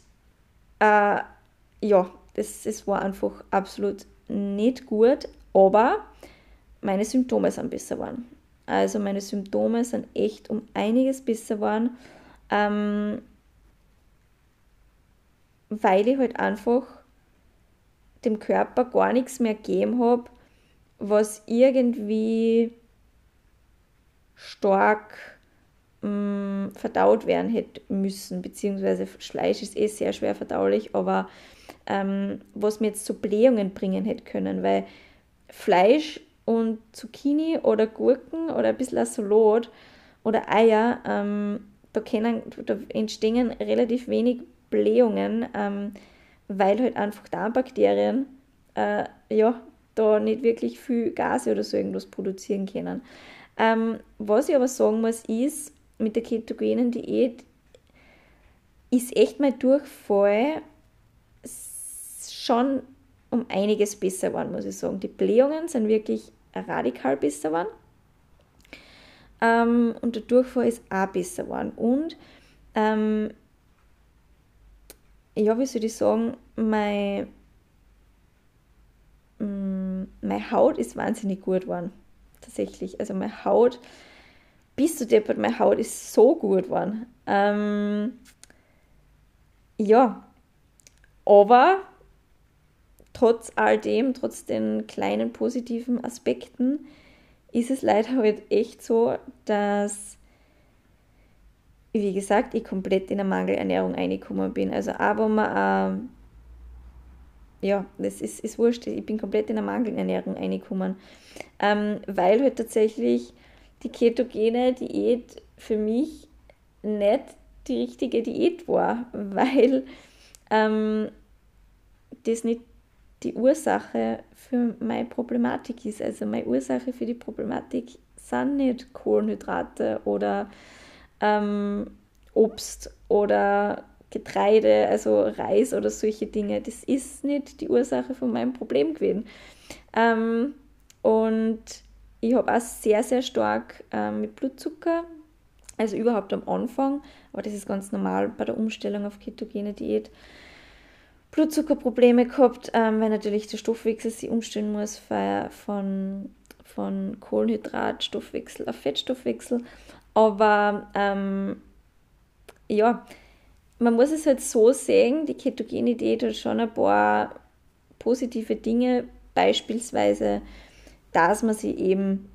äh, ja, das, das war einfach absolut nicht gut, aber meine Symptome sind besser geworden. Also meine Symptome sind echt um einiges besser geworden. Ähm, weil ich halt einfach dem Körper gar nichts mehr gegeben habe, was irgendwie stark mh, mm, verdaut werden hätte müssen, beziehungsweise Fleisch ist eh sehr schwer verdaulich, aber ähm, was mir jetzt zu Blähungen bringen hätte können, weil Fleisch und Zucchini oder Gurken oder ein bisschen Salat oder Eier, ähm, da, können, da entstehen relativ wenig Blähungen, ähm, weil halt einfach Darmbakterien äh, ja, da nicht wirklich viel Gase oder so irgendwas produzieren können. Ähm, was ich aber sagen muss, ist, mit der ketogenen Diät ist echt mein Durchfall schon um einiges besser geworden, muss ich sagen. Die Blähungen sind wirklich radikal besser geworden. Ähm, und der Durchfall ist auch besser geworden. Und ähm, ja, wie soll ich sagen, mein, meine Haut ist wahnsinnig gut geworden. Tatsächlich. Also meine Haut, bis zu deppert, meine Haut ist so gut geworden. Ähm, ja, aber trotz all dem, trotz den kleinen positiven Aspekten, ist es leider halt echt so, dass, wie gesagt, ich komplett in eine Mangelernährung reingekommen bin. Also aber man, äh, ja, das ist, ist wurscht, ich bin komplett in eine Mangelernährung reingekommen, ähm, weil halt tatsächlich die ketogene Diät für mich nicht die richtige Diät war, weil ähm, das nicht die Ursache für meine Problematik ist. Also meine Ursache für die Problematik sind nicht Kohlenhydrate oder ähm, Obst oder Getreide, also Reis oder solche Dinge. Das ist nicht die Ursache von meinem Problem gewesen. Ähm, und ich habe auch sehr, sehr stark ähm, mit Blutzucker, also überhaupt am Anfang, aber das ist ganz normal bei der Umstellung auf ketogene Diät, Blutzuckerprobleme gehabt, ähm, weil natürlich der Stoffwechsel sich umstellen muss von, von Kohlenhydratstoffwechsel auf Fettstoffwechsel. Aber ähm, ja, man muss es halt so sehen, die ketogene Diät hat schon ein paar positive Dinge, beispielsweise, dass man sie eben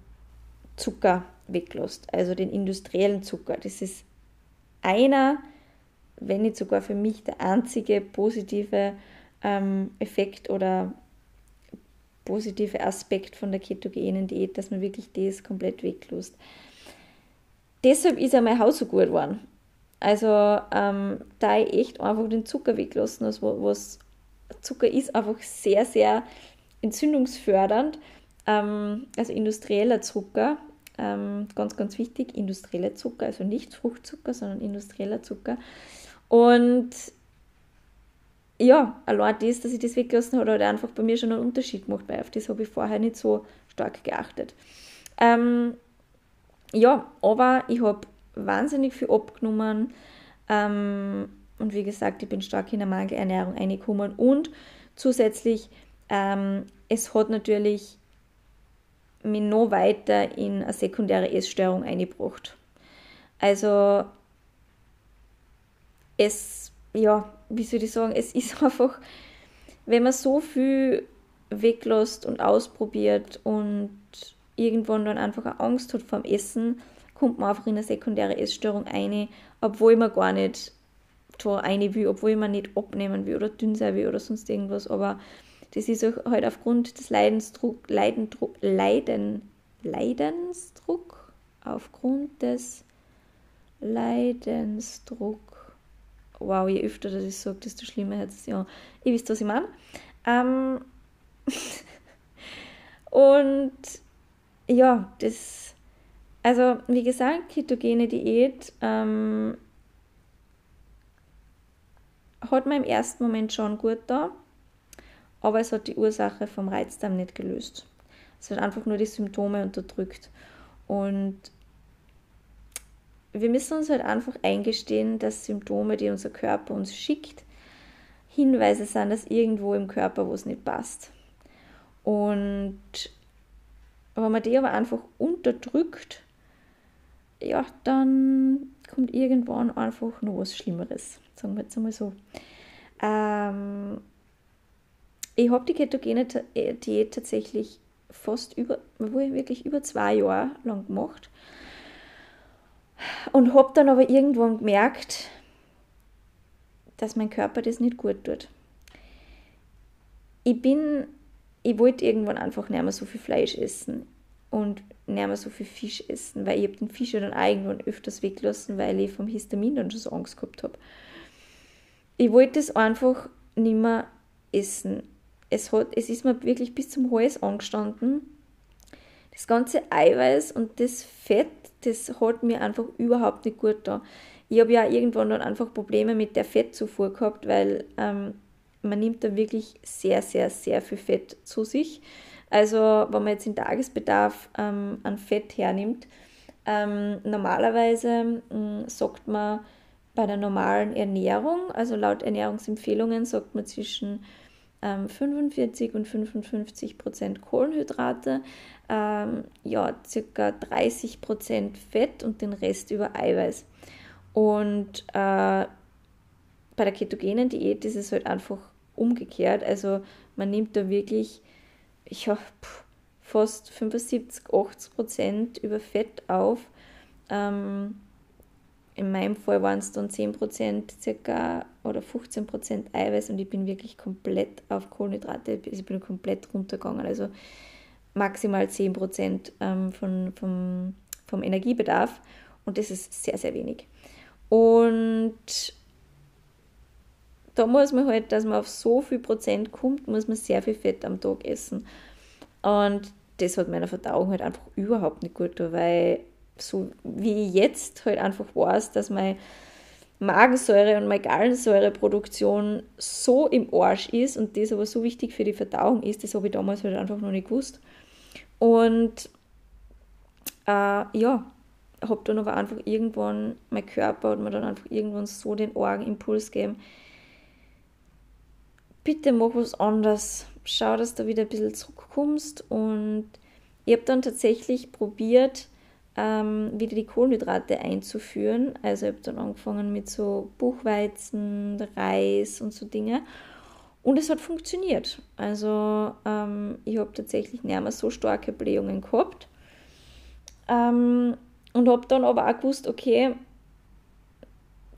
Zucker weglässt, also den industriellen Zucker. Das ist einer wenn nicht sogar für mich der einzige positive ähm, Effekt oder positive Aspekt von der ketogenen Diät, dass man wirklich das komplett weglässt. Deshalb ist ja mein Haus so gut geworden. Also ähm, da ich echt einfach den Zucker weglassen habe, was Zucker ist einfach sehr, sehr entzündungsfördernd. Ähm, also industrieller Zucker, ähm, ganz, ganz wichtig, industrieller Zucker, also nicht Fruchtzucker, sondern industrieller Zucker und ja, allein das, dass ich das weggelassen habe, hat einfach bei mir schon einen Unterschied gemacht, weil auf das habe ich vorher nicht so stark geachtet. Ähm, ja, aber ich habe wahnsinnig viel abgenommen ähm, und wie gesagt, ich bin stark in der Mangelernährung reingekommen und zusätzlich, ähm, es hat natürlich mich noch weiter in eine sekundäre Essstörung eingebracht. Also es, ja, wie soll ich sagen, es ist einfach, wenn man so viel weglässt und ausprobiert und irgendwann dann einfach eine Angst hat vom Essen, kommt man einfach in eine sekundäre Essstörung ein, obwohl man gar nicht da eine will, obwohl man nicht abnehmen will oder dünn sein will oder sonst irgendwas. Aber das ist halt aufgrund des Leidensdruck, Leidendruck, Leiden, Leidensdruck, aufgrund des Leidensdruck wow, je öfter das ich sage, desto schlimmer hat es ja. Ihr wisst, was ich meine. Ähm und ja, das, also wie gesagt, ketogene Diät ähm, hat mir im ersten Moment schon gut da, aber es hat die Ursache vom Reizdarm nicht gelöst. Es hat einfach nur die Symptome unterdrückt. Und wir müssen uns halt einfach eingestehen, dass Symptome, die unser Körper uns schickt, Hinweise sind, dass irgendwo im Körper wo es nicht passt. Und wenn man die aber einfach unterdrückt, ja, dann kommt irgendwann einfach noch was Schlimmeres. Sagen wir jetzt einmal so. Ähm, ich habe die ketogene Diät tatsächlich fast über, wirklich über zwei Jahre lang gemacht und habe dann aber irgendwann gemerkt, dass mein Körper das nicht gut tut. Ich bin, ich wollte irgendwann einfach nicht mehr so viel Fleisch essen und nicht mehr so viel Fisch essen, weil ich den Fisch ja dann irgendwann öfters weggelassen, weil ich vom Histamin dann schon so Angst gehabt habe. Ich wollte es einfach nicht mehr essen. Es, hat, es ist mir wirklich bis zum Hals angestanden. Das ganze Eiweiß und das Fett das hat mir einfach überhaupt nicht gut da. Ich habe ja irgendwann dann einfach Probleme mit der Fettzufuhr gehabt, weil ähm, man nimmt da wirklich sehr, sehr, sehr viel Fett zu sich. Also wenn man jetzt den Tagesbedarf ähm, an Fett hernimmt, ähm, normalerweise äh, sagt man bei der normalen Ernährung, also laut Ernährungsempfehlungen sagt man zwischen ähm, 45 und 55 Prozent Kohlenhydrate, ähm, ja, circa 30 Prozent Fett und den Rest über Eiweiß. Und äh, bei der ketogenen Diät ist es halt einfach umgekehrt. Also man nimmt da wirklich, ich habe fast 75, 80 Prozent über Fett auf. Ähm, in meinem Fall waren es dann 10 Prozent circa oder 15 Prozent Eiweiß und ich bin wirklich komplett auf Kohlenhydrate, ich bin komplett runtergegangen. Also maximal 10 Prozent ähm, von, vom, vom Energiebedarf und das ist sehr, sehr wenig. Und da muss man halt, dass man auf so viel Prozent kommt, muss man sehr viel Fett am Tag essen. Und das hat meiner Verdauung halt einfach überhaupt nicht gut getan, weil so wie ich jetzt halt einfach weiß, dass meine Magensäure und meine Gallensäureproduktion so im Arsch ist und das aber so wichtig für die Verdauung ist, das habe ich damals halt einfach noch nicht gewusst. Und äh, ja, habe dann aber einfach irgendwann, mein Körper hat mir dann einfach irgendwann so den argen Impuls gegeben, bitte mach was anderes, schau, dass du wieder ein bisschen zurückkommst und ich habe dann tatsächlich probiert, ähm, wieder die Kohlenhydrate einzuführen. Also ich habe dann angefangen mit so Buchweizen, Reis und so Dinge. Und es hat funktioniert. Also ähm, ich habe tatsächlich nicht mehr so starke Blähungen gehabt. Ähm, und habe dann aber auch gewusst, okay,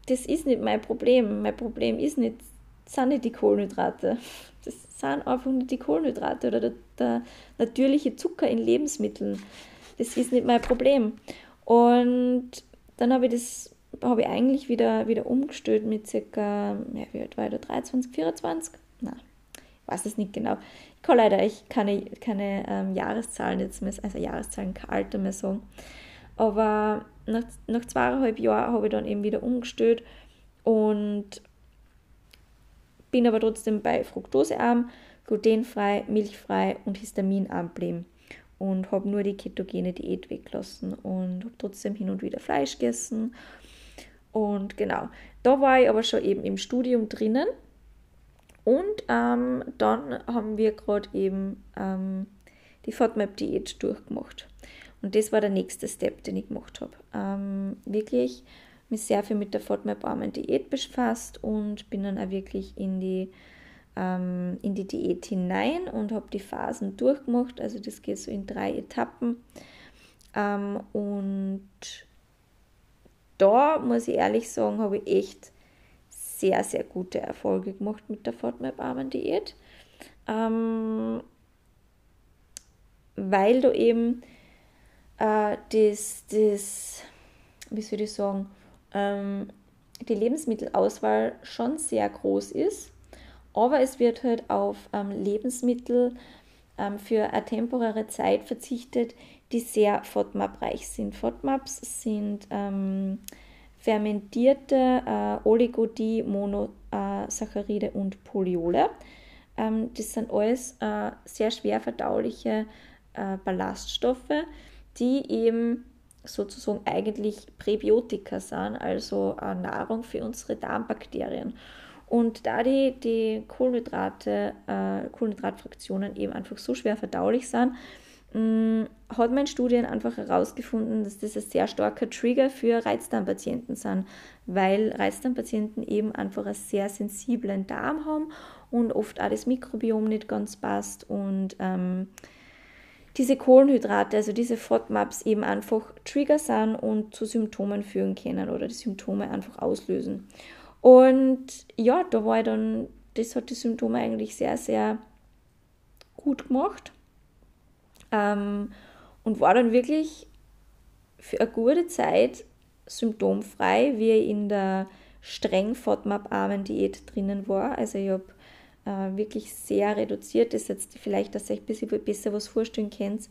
das ist nicht mein Problem. Mein Problem ist nicht, sind nicht die Kohlenhydrate. Das sind einfach nicht die Kohlenhydrate oder der, der natürliche Zucker in Lebensmitteln. Das ist nicht mein Problem. Und dann habe ich das habe ich eigentlich wieder, wieder umgestellt mit circa, ja, wie alt war ich da, 23, 24? Nein, ich weiß es nicht genau. Ich kann leider ich keine, keine ähm, Jahreszahlen jetzt mehr, also Jahreszahlen, kein Alter mehr sagen. Aber nach, nach zweieinhalb Jahren habe ich dann eben wieder umgestellt und bin aber trotzdem bei Fructosearm, glutenfrei, milchfrei und histaminarm geblieben und habe nur die ketogene Diät weggelassen und habe trotzdem hin und wieder Fleisch gegessen. Und genau, da war ich aber schon eben im Studium drinnen. Und ähm, dann haben wir gerade eben ähm, die FODMAP-Diät durchgemacht. Und das war der nächste Step, den ich gemacht habe. Ähm, wirklich mich sehr viel mit der FODMAP-armen Diät befasst und bin dann auch wirklich in die, ähm, in die Diät hinein und habe die Phasen durchgemacht. Also das geht so in drei Etappen. Ähm, und da muss ich ehrlich sagen, habe ich echt sehr, sehr gute Erfolge gemacht mit der FODMAP-armen Diät. Ähm, weil du eben äh, das, das, wie soll ich sagen, ähm, die Lebensmittelauswahl schon sehr groß ist, aber es wird halt auf ähm, Lebensmittel ähm, für eine temporäre Zeit verzichtet, die sehr FODMAP-reich sind. FODMAPs sind ähm, fermentierte äh, Oligodie, Monosaccharide und Poliole. Ähm, das sind alles äh, sehr schwer verdauliche äh, Ballaststoffe, die eben sozusagen eigentlich Präbiotika sind, also äh, Nahrung für unsere Darmbakterien. Und da die, die Kohlenhydrate, äh, Kohlenhydratfraktionen eben einfach so schwer verdaulich sind, mh, mm, hat man in Studien einfach herausgefunden, dass das ein sehr starker Trigger für Reizdarmpatienten sind, weil Reizdarmpatienten eben einfach einen sehr sensiblen Darm haben und oft auch das Mikrobiom nicht ganz passt und ähm, diese Kohlenhydrate, also diese FODMAPs eben einfach Trigger sind und zu Symptomen führen können oder die Symptome einfach auslösen. Und ja, da war ich dann, das hat die Symptome eigentlich sehr, sehr gut gemacht ähm, und war dann wirklich für eine gute Zeit symptomfrei, wie in der streng FODMAP-armen Diät drinnen war. Also ich habe äh, wirklich sehr reduziert ist. Jetzt vielleicht, dass ihr euch ein bisschen besser was vorstellen könnt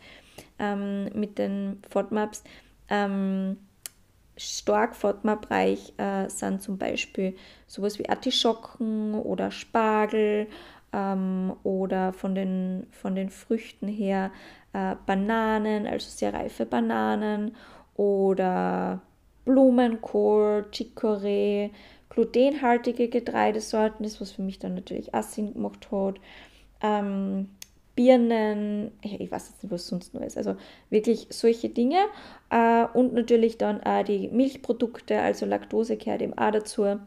ähm, mit den FODMAPs. Ähm, stark FODMAP-reich äh, sind zum Beispiel sowas wie Artischocken oder Spargel ähm, oder von den, von den Früchten her äh, Bananen, also sehr reife Bananen oder Blumenkohl, Chicorée, glutenhaltige Getreidesorten, das was für mich dann natürlich auch Sinn gemacht hat. Ähm, Birnen, ich weiß jetzt nicht, was sonst noch ist. Also wirklich solche Dinge. Äh, und natürlich dann auch die Milchprodukte, also Laktose gehört eben auch dazu.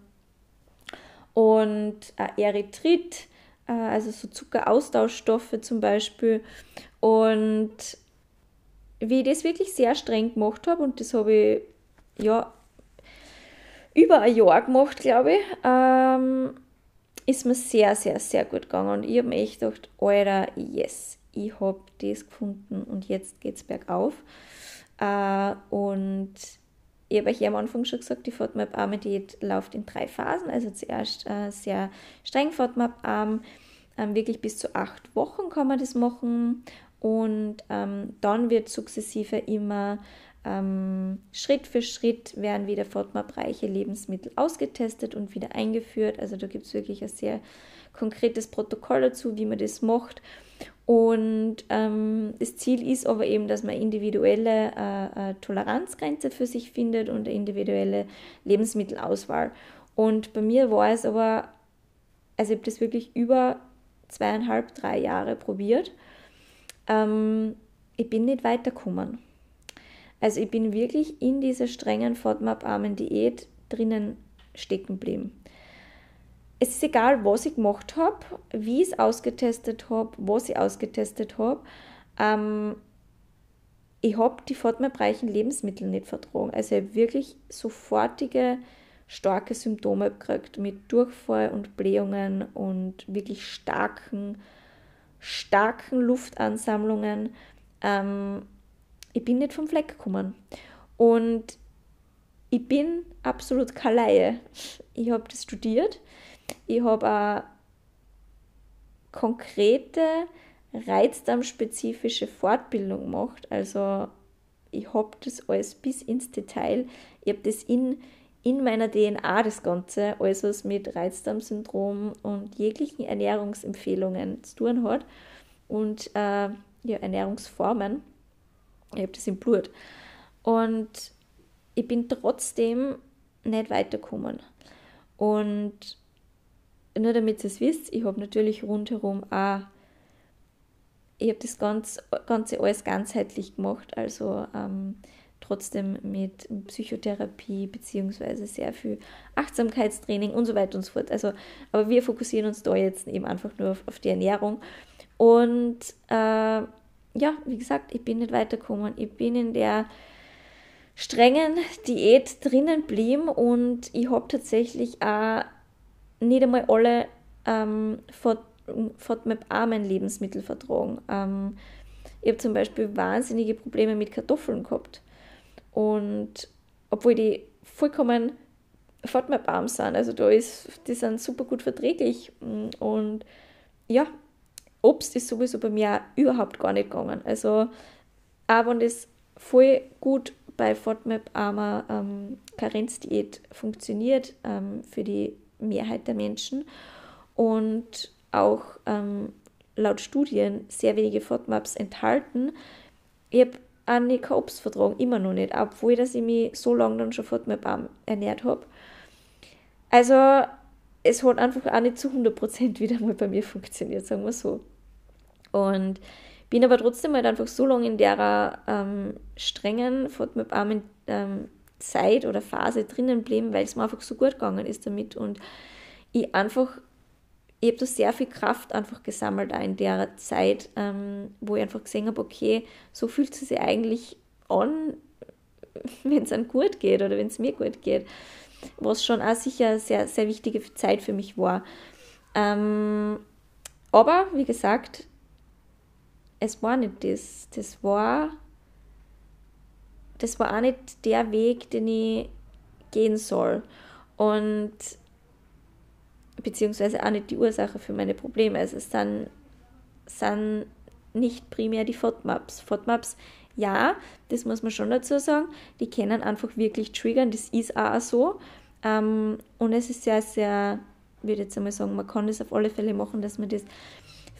Und äh, Erythrit, äh, also so Zuckeraustauschstoffe zum Beispiel. Und wie ich das wirklich sehr streng gemacht habe, und das habe ich ja über ein Jahr gemacht, glaube ich, ähm, ist mir sehr, sehr, sehr gut gegangen. Und ich habe mir echt gedacht, Alter, yes, ich habe das gefunden und jetzt geht es bergauf. Äh, und ich habe euch am Anfang schon gesagt, die FODMAP-Arme-Diät läuft in drei Phasen. Also zuerst äh, sehr streng FODMAP-Arm, ähm, wirklich bis zu acht Wochen kann man das machen. Und ähm, dann wird sukzessive immer ähm, Schritt für Schritt werden wieder FODMAP-reiche Lebensmittel ausgetestet und wieder eingeführt. Also da gibt es wirklich ein sehr konkretes Protokoll dazu, wie man das macht. Und ähm, das Ziel ist aber eben, dass man individuelle äh, äh, Toleranzgrenze für sich findet und eine individuelle Lebensmittelauswahl. Und bei mir war es aber, also ich habe das wirklich über zweieinhalb, drei Jahre probiert. Ähm, ich bin nicht weitergekommen. Also ich bin wirklich in dieser strengen FODMAP-armen Diät drinnen stecken geblieben. Es ist egal, was ich gemacht habe, wie ich es ausgetestet habe, was ich ausgetestet habe. Ähm, ich habe die FODMAP-reichen Lebensmittel nicht vertragen. Also ich habe wirklich sofortige, starke Symptome gekriegt mit Durchfall und Blähungen und wirklich starken, starken Luftansammlungen. Ähm, ich bin nicht vom Fleck gekommen. Und ich bin absolut keine Laie. Ich habe das studiert. Ich habe auch konkrete, reizdarmspezifische Fortbildung gemacht. Also ich habe das alles bis ins Detail. Ich habe das in, in meiner DNA, das Ganze, alles was mit Reizdarmsyndrom und jeglichen Ernährungsempfehlungen zu tun hat und äh, ja, Ernährungsformen. Ich habe das im Blut. Und ich bin trotzdem nicht weitergekommen. Und nur damit ihr es wisst, ich habe natürlich rundherum auch, ich habe das ganz, Ganze alles ganzheitlich gemacht, also ähm, trotzdem mit Psychotherapie beziehungsweise sehr viel Achtsamkeitstraining und so weiter und so fort. Also, aber wir fokussieren uns da jetzt eben einfach nur auf, auf die Ernährung. Und äh, ja, wie gesagt, ich bin nicht weitergekommen. Ich bin in der strengen Diät drinnen geblieben und ich habe tatsächlich auch nicht einmal alle ähm, FODMAP-armen Lebensmittel vertragen. Ähm, ich habe zum Beispiel wahnsinnige Probleme mit Kartoffeln gehabt. Und obwohl die vollkommen FODMAP-arm sind, also da ist, die sind super gut verträglich. Und ja, Obst ist sowieso bei mir überhaupt gar nicht gegangen. Also, auch wenn das voll gut bei FODMAP-armer ähm, Karenzdiät funktioniert ähm, für die Mehrheit der Menschen und auch ähm, laut Studien sehr wenige FODMAPs enthalten, ich habe auch nicht kein Obst vertragen, immer noch nicht, obwohl dass ich mich so lange dann schon FODMAP ernährt habe. Also es hat einfach auch nicht zu 100% wieder mal bei mir funktioniert, sagen wir so. Und bin aber trotzdem halt einfach so lange in der ähm, strengen fortmap ähm, Zeit oder Phase drinnen geblieben, weil es mir einfach so gut gegangen ist damit. Und ich einfach, ich habe da sehr viel Kraft einfach gesammelt auch in der Zeit, ähm, wo ich einfach gesehen habe, okay, so fühlt es sich eigentlich an, wenn es einem gut geht oder wenn es mir gut geht. Was schon auch sicher sehr, sehr wichtige Zeit für mich war. Ähm, aber wie gesagt, es war nicht das. Das war, das war auch nicht der Weg, den ich gehen soll. Und beziehungsweise auch nicht die Ursache für meine Probleme. Also es sind, sind nicht primär die FODMAPs. FODMAPs Ja, das muss man schon dazu sagen. Die können einfach wirklich triggern, das ist auch so. Ähm, und es ist sehr, sehr, würde jetzt einmal sagen, man kann das auf alle Fälle machen, dass man das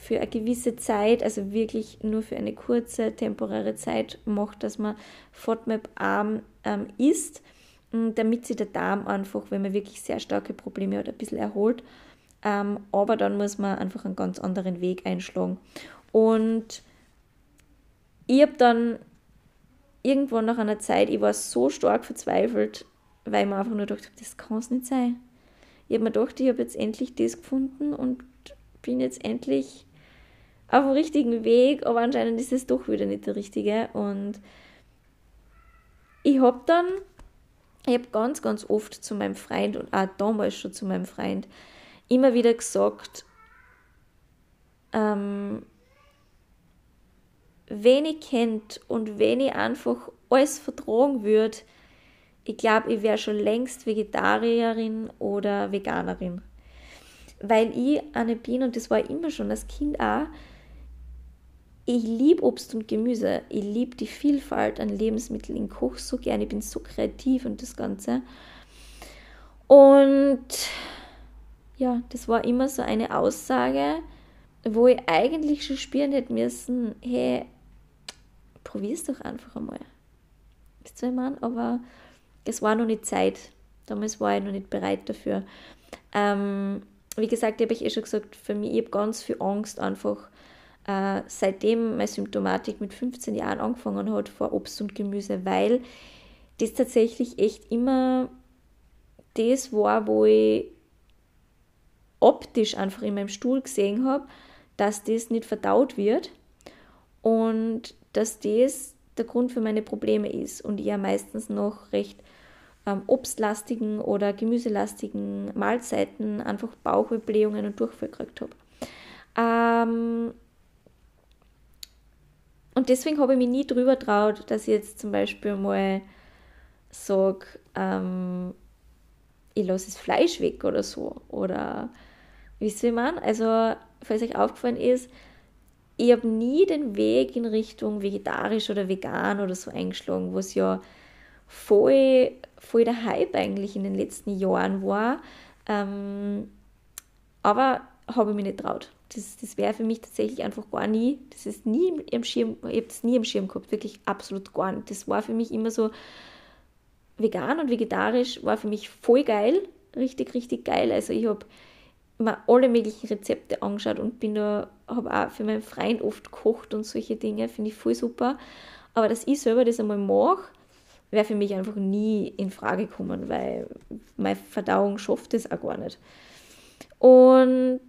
für eine gewisse Zeit, also wirklich nur für eine kurze, temporäre Zeit macht, dass man FODMAP-arm ähm, isst, damit sich der Darm einfach, wenn man wirklich sehr starke Probleme hat, ein bisschen erholt. Ähm, aber dann muss man einfach einen ganz anderen Weg einschlagen. Und ich habe dann irgendwann nach einer Zeit, ich war so stark verzweifelt, weil ich mir einfach nur gedacht habe, das kann es nicht sein. Ich habe mir gedacht, ich habe jetzt endlich das gefunden und bin jetzt endlich auf dem richtigen Weg, aber anscheinend ist es doch wieder nicht der richtige. Und ich habe dann, ich habe ganz, ganz oft zu meinem Freund und auch damals schon zu meinem Freund immer wieder gesagt, ähm, wenn ich kennt und wenn ich einfach alles vertragen würde, ich glaube, ich wäre schon längst Vegetarierin oder Veganerin. Weil ich eine bin, und das war immer schon als Kind auch, ich liebe Obst und Gemüse. Ich liebe die Vielfalt an Lebensmitteln. Ich koche so gerne. Ich bin so kreativ und das Ganze. Und ja, das war immer so eine Aussage, wo ich eigentlich schon spüren hätte müssen, hey, probier's doch einfach einmal. Wisst ihr, meine? Aber es war noch nicht Zeit. Damals war ich noch nicht bereit dafür. Ähm, wie gesagt, habe ich eh schon gesagt, für mich, ich habe ganz viel Angst einfach, äh, seitdem meine Symptomatik mit 15 Jahren angefangen hat vor Obst und Gemüse, weil das tatsächlich echt immer das war, wo ich optisch einfach in meinem Stuhl gesehen habe, dass das nicht verdaut wird und dass das der Grund für meine Probleme ist und ich ja meistens noch recht ähm, obstlastigen oder gemüselastigen Mahlzeiten einfach Bauchwehblähungen und Durchfall gekriegt habe. Ähm, und deswegen habe ich mich nie drüber traut, dass ich jetzt zum Beispiel mal sage, ähm, ich lasse das Fleisch weg oder so. Oder wisst ihr, man? Also, falls euch aufgefallen ist, ich habe nie den Weg in Richtung vegetarisch oder vegan oder so eingeschlagen, was ja voll, voll der Hype eigentlich in den letzten Jahren war. Ähm, aber habe ich mich nicht traut. Das, das wäre für mich tatsächlich einfach gar nie, das ist nie im Schirm, ich habe es nie im Schirm gehabt, wirklich absolut gar nicht. Das war für mich immer so, vegan und vegetarisch war für mich voll geil, richtig, richtig geil. Also ich habe mir alle möglichen Rezepte angeschaut und bin da, habe auch für meinen Freund oft gekocht und solche Dinge, finde ich voll super. Aber dass ich selber das einmal mache, wäre für mich einfach nie in Frage gekommen, weil meine Verdauung schafft das auch gar nicht. Und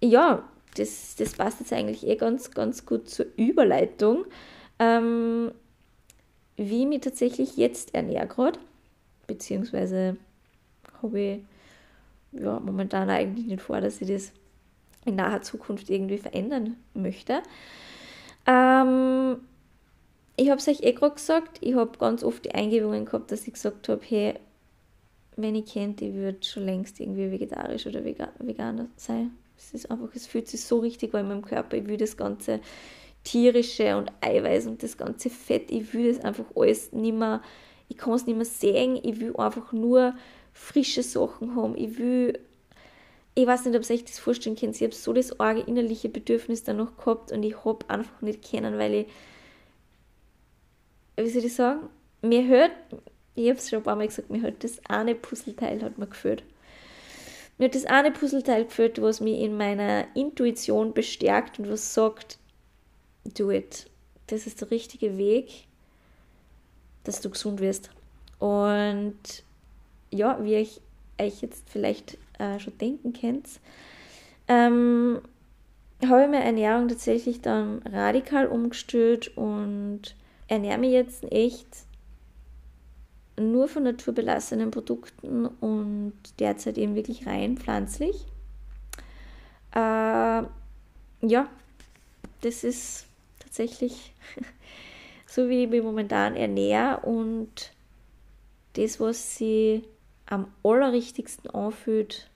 ja, das, das passt jetzt eigentlich eh ganz, ganz gut zur Überleitung, ähm, wie ich mich tatsächlich jetzt ernähre gerade, beziehungsweise habe ich ja, momentan eigentlich nicht vor, dass ich das in naher Zukunft irgendwie verändern möchte. Ähm, ich habe es euch eh gerade gesagt, ich habe ganz oft die Eingebungen gehabt, dass ich gesagt habe, hey, wenn ich kennt, ich würde schon längst irgendwie vegetarisch oder veganer sein. Es ist einfach, es fühlt sich so richtig an in meinem Körper. Ich will das ganze tierische und Eiweiß und das ganze Fett, ich will das einfach alles nicht mehr, ich kann es nicht mehr sehen. Ich will einfach nur frische Sachen haben. Ich will, ich weiß nicht, ob ihr euch das vorstellen könnt, ich habe so das arge innerliche Bedürfnis danach gehabt und ich habe einfach nicht kennen, weil ich, wie soll ich sagen, mir hört, ich habe es schon ein paar Mal gesagt, mir hat das eine Puzzleteil hat mir gefällt. Mir hat das eine Puzzleteil geführt, was mich in meiner Intuition bestärkt und was sagt, do it. Das ist der richtige Weg, dass du gesund wirst. Und ja, wie ich euch jetzt vielleicht äh, schon denken könnt, ähm, habe ich meine Ernährung tatsächlich dann radikal umgestellt und ernähre mich jetzt echt nur von naturbelassenen Produkten und derzeit eben wirklich rein pflanzlich. Äh, ja, das ist tatsächlich so, wie ich mich momentan ernähre und das, was sie am allerrichtigsten anfühlt,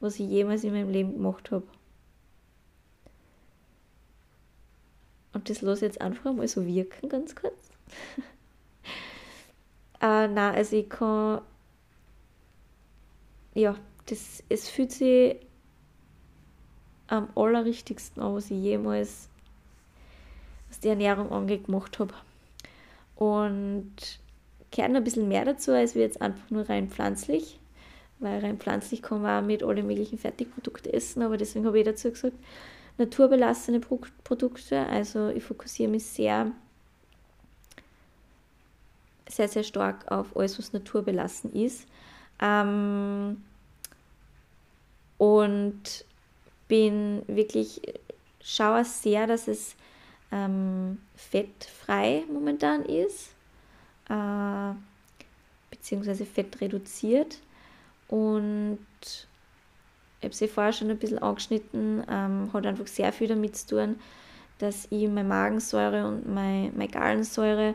was ich jemals in meinem Leben gemacht habe. und das lasse ich jetzt einfach mal so wirken, ganz kurz. äh, nein, also ich kann, ja, das, es fühlt sich am allerrichtigsten an, was ich jemals, was die Ernährung angemacht habe. Und gehört ein bisschen mehr dazu, als wir jetzt einfach nur rein pflanzlich, weil rein pflanzlich kann man auch mit allen möglichen Fertigprodukten essen, aber deswegen habe ich dazu gesagt, naturbelassene Produkte, also ich fokussiere mich sehr, sehr, sehr stark auf alles, was naturbelassen ist. Ähm, und bin wirklich, schaue sehr, dass es ähm, fettfrei momentan ist, äh, beziehungsweise fettreduziert. Und ich habe sie vorher schon ein bisschen angeschnitten, ähm, hat einfach sehr viel damit zu tun, dass ich meine Magensäure und meine, meine Gallensäure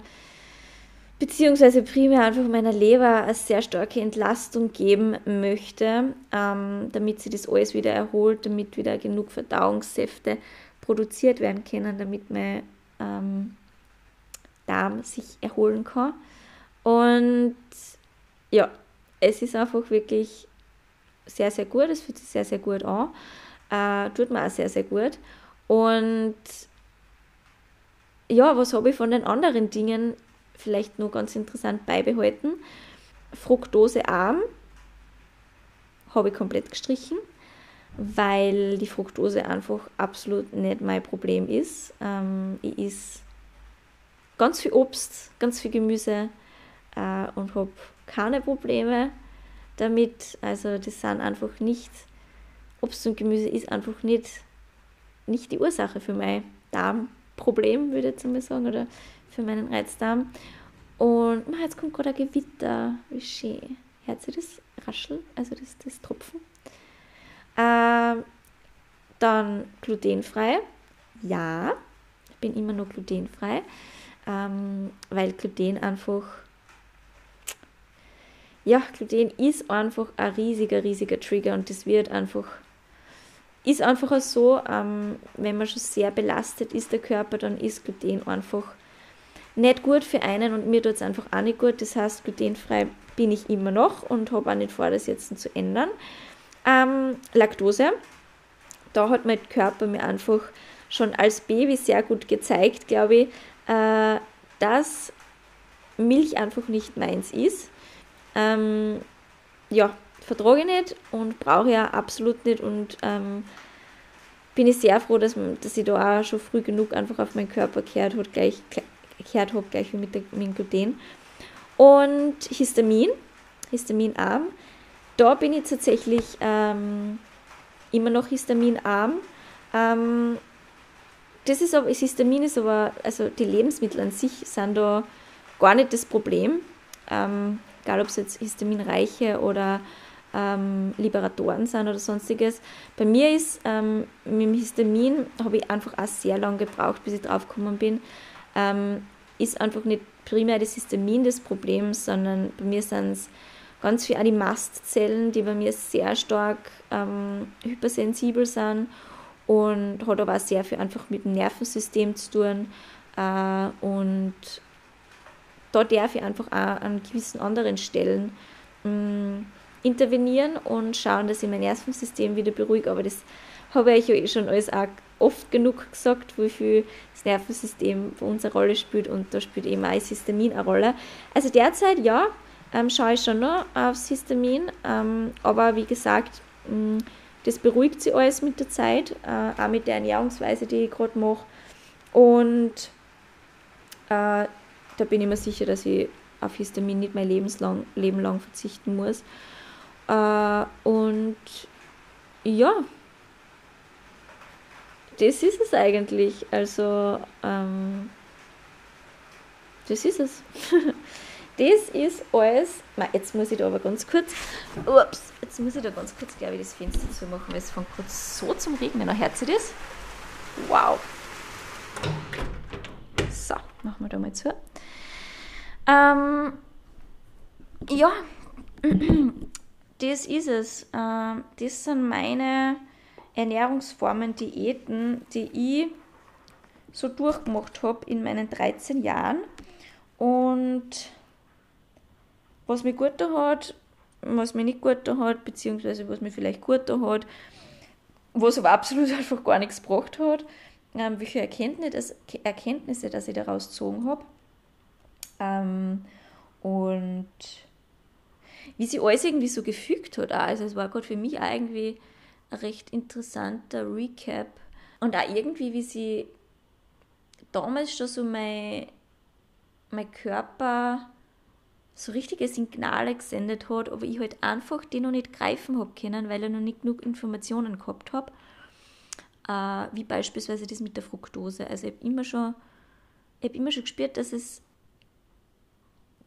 beziehungsweise primär einfach meiner Leber eine sehr starke Entlastung geben möchte, ähm, damit sie das alles wieder erholt, damit wieder genug Verdauungssäfte produziert werden können, damit mein ähm, Darm sich erholen kann. Und ja, es ist einfach wirklich sehr, sehr gut. Es fühlt sich sehr, sehr gut an. Äh, tut mir auch sehr, sehr gut. Und ja, was habe ich von den anderen Dingen vielleicht nur ganz interessant beibehalten? Fructosearm habe ich komplett gestrichen, weil die Fructose einfach absolut nicht mein Problem ist. Ähm, ich esse ganz viel Obst, ganz viel Gemüse äh, und habe keine Probleme damit. Also das sind einfach nicht, Obst und Gemüse ist einfach nicht, nicht die Ursache für mein Darmproblem, würde ich jetzt einmal sagen, oder für meinen Reizdarm. Und man, jetzt kommt gerade ein Gewitter, wie schön. Hört ihr das Rascheln, also das, das Tropfen? Ähm, dann glutenfrei. Ja, ich bin immer noch glutenfrei, ähm, weil Gluten einfach ja, Gluten ist einfach ein riesiger, riesiger Trigger und das wird einfach, ist einfach so, ähm, wenn man schon sehr belastet ist, der Körper, dann ist Gluten einfach nicht gut für einen und mir tut es einfach auch nicht gut. Das heißt, glutenfrei bin ich immer noch und habe auch nicht vor, das jetzt zu ändern. Ähm, Laktose, da hat mein Körper mir einfach schon als Baby sehr gut gezeigt, glaube ich, äh, dass Milch einfach nicht meins ist. Ähm, ja, vertrage ich nicht und brauche auch absolut nicht und ähm, bin ich sehr froh, dass, dass ich da auch schon früh genug einfach auf meinen Körper gehört habe, gleich, gehört habe, gleich wie mit, dem Gluten. Und Histamin, histaminarm, da bin ich tatsächlich ähm, immer noch histaminarm. Ähm, das ist aber, Histamin ist aber, also die Lebensmittel an sich sind da gar nicht das Problem. Ähm, egal ob es jetzt histaminreiche oder ähm, Liberatoren sind oder sonstiges. Bei mir ist ähm, mit dem Histamin, habe ich einfach auch sehr lange gebraucht, bis ich drauf gekommen bin, ähm, ist einfach nicht primär das Histamin das Problem, sondern bei mir sind es ganz viele auch die Mastzellen, die bei mir sehr stark ähm, hypersensibel sind und hat aber auch sehr viel einfach mit dem Nervensystem zu tun äh, und da darf ich einfach auch an gewissen anderen Stellen mh, mm, intervenieren und schauen, dass ich mein Nervensystem wieder beruhige. Aber das habe ich ja eh schon alles auch oft genug gesagt, wie viel das Nervensystem für uns eine Rolle spielt und da spielt eben auch Histamin eine Rolle. Also derzeit ja, ähm, schaue ich schon noch aufs Histamin, ähm, aber wie gesagt, mh, mm, das beruhigt sich alles mit der Zeit, äh, auch mit der Ernährungsweise, die ich gerade mache. Und äh, da bin ich mir sicher, dass ich auf Histamin nicht mein Lebenslang, Leben lang verzichten muss. Äh, und ja, das ist es eigentlich. Also, ähm, das ist es. das ist alles. Jetzt muss ich da aber ganz kurz. Ups, jetzt muss ich da ganz kurz, glaube ich, das Fenster zu machen, weil es fängt kurz so zum Regnen. Hört sie das? Wow. So, machen wir da mal zu. Ähm, ja, das ist es. Ähm, das sind meine Ernährungsformen, Diäten, die ich so durchgemacht habe in meinen 13 Jahren. Und was mir gut da hat, was mir nicht gut da hat, beziehungsweise was mir vielleicht gut da hat, was aber absolut einfach gar nichts gebracht hat, ähm, welche Erkenntnisse, Erkenntnisse, dass ich daraus gezogen habe. Ähm, und wie sie alles irgendwie so gefügt hat. Auch. Also es war gerade für mich irgendwie ein recht interessanter Recap. Und auch irgendwie, wie sie damals schon so mein, mein Körper so richtige Signale gesendet hat, aber ich halt einfach die noch nicht greifen habe können, weil ich noch nicht genug Informationen gehabt habe. Äh, wie beispielsweise das mit der Fructose. Also ich habe immer schon, ich habe immer schon gespürt, dass es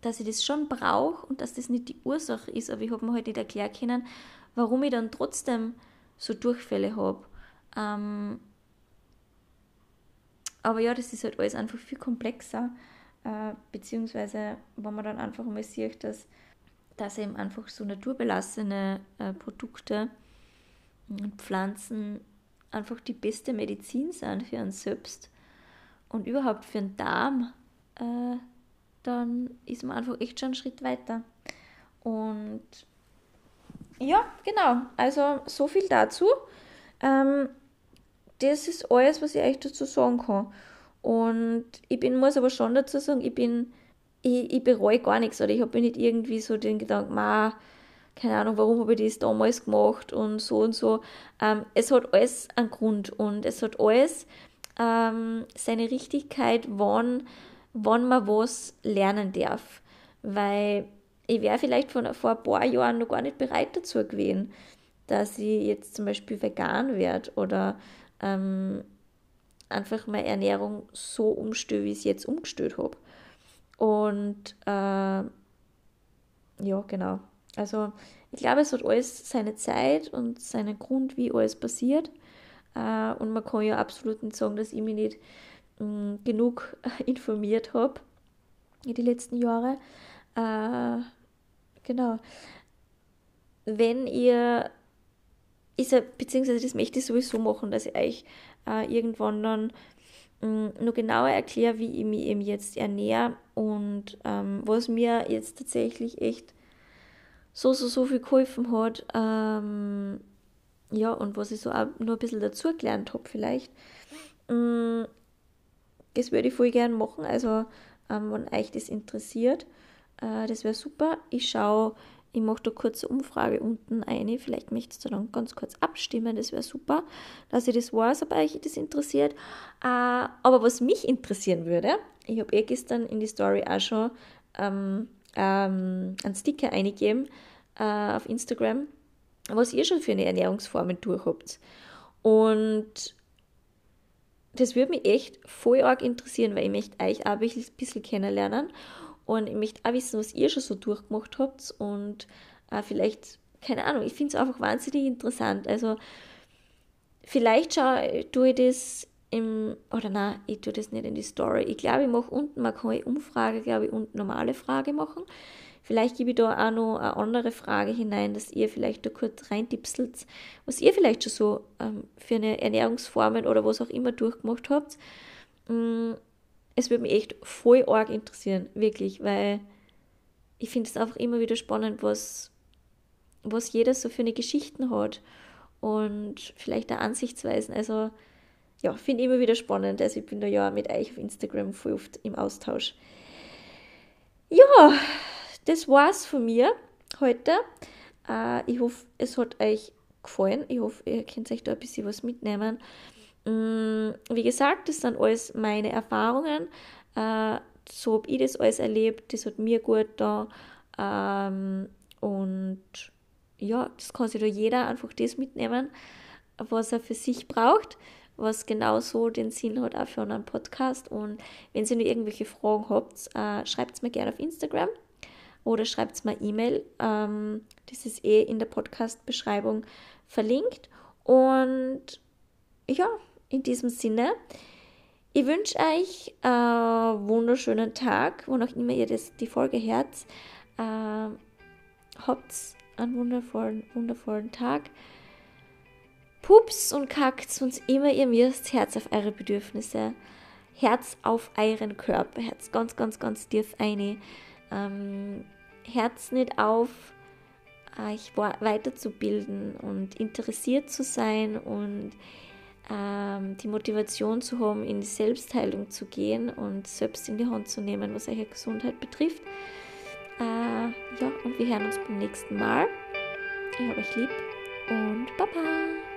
dass ich das schon brauche und dass das nicht die Ursache ist, aber ich habe mir halt nicht erklären können, warum ich dann trotzdem so Durchfälle habe. Ähm, aber ja, das ist halt alles einfach viel komplexer. Äh, beziehungsweise, wenn man dann einfach mal sieht, dass, dass eben einfach so naturbelassene äh, Produkte und Pflanzen einfach die beste Medizin sind für uns selbst und überhaupt für den Darm, äh, dann ist man einfach echt schon einen Schritt weiter. Und ja, genau, also so viel dazu. Ähm, das ist alles, was ich euch dazu sagen kann. Und ich bin, muss aber schon dazu sagen, ich bin, ich, ich bereue gar nichts oder ich habe nicht irgendwie so den Gedanken, ma, keine Ahnung, warum habe ich das damals gemacht und so und so. Ähm, es hat alles einen Grund und es hat alles ähm, seine Richtigkeit, wann, wann man was lernen darf. Weil ich wäre vielleicht von, vor ein paar Jahren noch gar nicht bereit dazu gewesen, dass ich jetzt zum Beispiel vegan werde oder ähm, einfach meine Ernährung so umstelle, wie ich es jetzt umgestellt habe. Und äh, ja, genau. Also ich glaube, es hat alles seine Zeit und seinen Grund, wie alles passiert. Äh, und man kann ja absolut nicht sagen, dass ich mich nicht mh, mm, genug informiert habe in den letzten Jahren. Äh, genau. Wenn ihr, ist, beziehungsweise das möchte ich sowieso machen, dass ich euch äh, irgendwann dann ähm, nur genauer erkläre, wie ich mich eben jetzt ernähre und ähm, was mir jetzt tatsächlich echt so, so, so viel geholfen hat. Ähm, ja, und was ich so auch nur ein bisschen dazu gelernt habe, vielleicht. Ähm, das würde ich voll gerne machen. Also, ähm, wenn euch das interessiert, äh, das wäre super. Ich schaue ich mache da kurze Umfrage unten eine. Vielleicht möchtest du dann ganz kurz abstimmen. Das wäre super, dass ich das weiß, ob euch das interessiert. Äh, aber was mich interessieren würde, ich habe eh gestern in die Story auch schon ähm, ähm, einen Sticker eingegeben äh, auf Instagram, was ihr schon für eine Ernährungsformen durchhabt. Und das würde mich echt voll arg interessieren, weil ich möchte euch auch ein bisschen kennenlernen. Und ich möchte auch wissen, was ihr schon so durchgemacht habt und äh, vielleicht, keine Ahnung, ich finde es einfach wahnsinnig interessant. Also vielleicht schaue, tue ich das im, oder nein, ich tue das nicht in die Story. Ich glaube, ich mache unten, man kann Umfrage, glaube ich, und normale Frage machen. Vielleicht gebe ich da auch noch eine andere Frage hinein, dass ihr vielleicht da kurz reintipselt, was ihr vielleicht schon so ähm, für eine Ernährungsformen oder was auch immer durchgemacht habt. Mm, es würde mich echt voll arg interessieren, wirklich, weil ich finde es einfach immer wieder spannend, was, was jeder so für eine Geschichten hat und vielleicht auch Ansichtsweisen. Also ja, finde ich immer wieder spannend. Also ich bin da ja mit euch auf Instagram voll oft im Austausch. Ja, das war's von mir heute. Äh, ich hoffe, es hat euch gefallen. Ich hoffe, ihr könnt euch da ein bisschen was mitnehmen. Mm, wie gesagt, das sind alles meine Erfahrungen. Äh, so habe ich das alles erlebt. Das hat mir gut da. Ähm, und ja, das kann sich da jeder einfach das mitnehmen, was er für sich braucht, was genauso den Sinn hat auch für einen Podcast. Und wenn ihr noch irgendwelche Fragen habt, äh, schreibt es mir gerne auf Instagram oder schreibt es mir E-Mail. Ähm, das ist eh in der Podcast-Beschreibung verlinkt. Und ja, in diesem Sinne, ich wünsche euch einen wunderschönen Tag, wo auch immer ihr das, die Folge hört. Äh, habt einen wundervollen, wundervollen Tag. Pups und kackt uns immer ihr müsst Herz auf eure Bedürfnisse. Herz auf euren Körper, Herz ganz, ganz, ganz tief eine. Ähm, Herz nicht auf, euch weiterzubilden und interessiert zu sein und ähm, die Motivation zu haben, in die Selbstheilung zu gehen und selbst in die Hand zu nehmen, was eure Gesundheit betrifft. Äh, ja, und wir hören uns beim nächsten Mal. Ich habe euch lieb und Baba!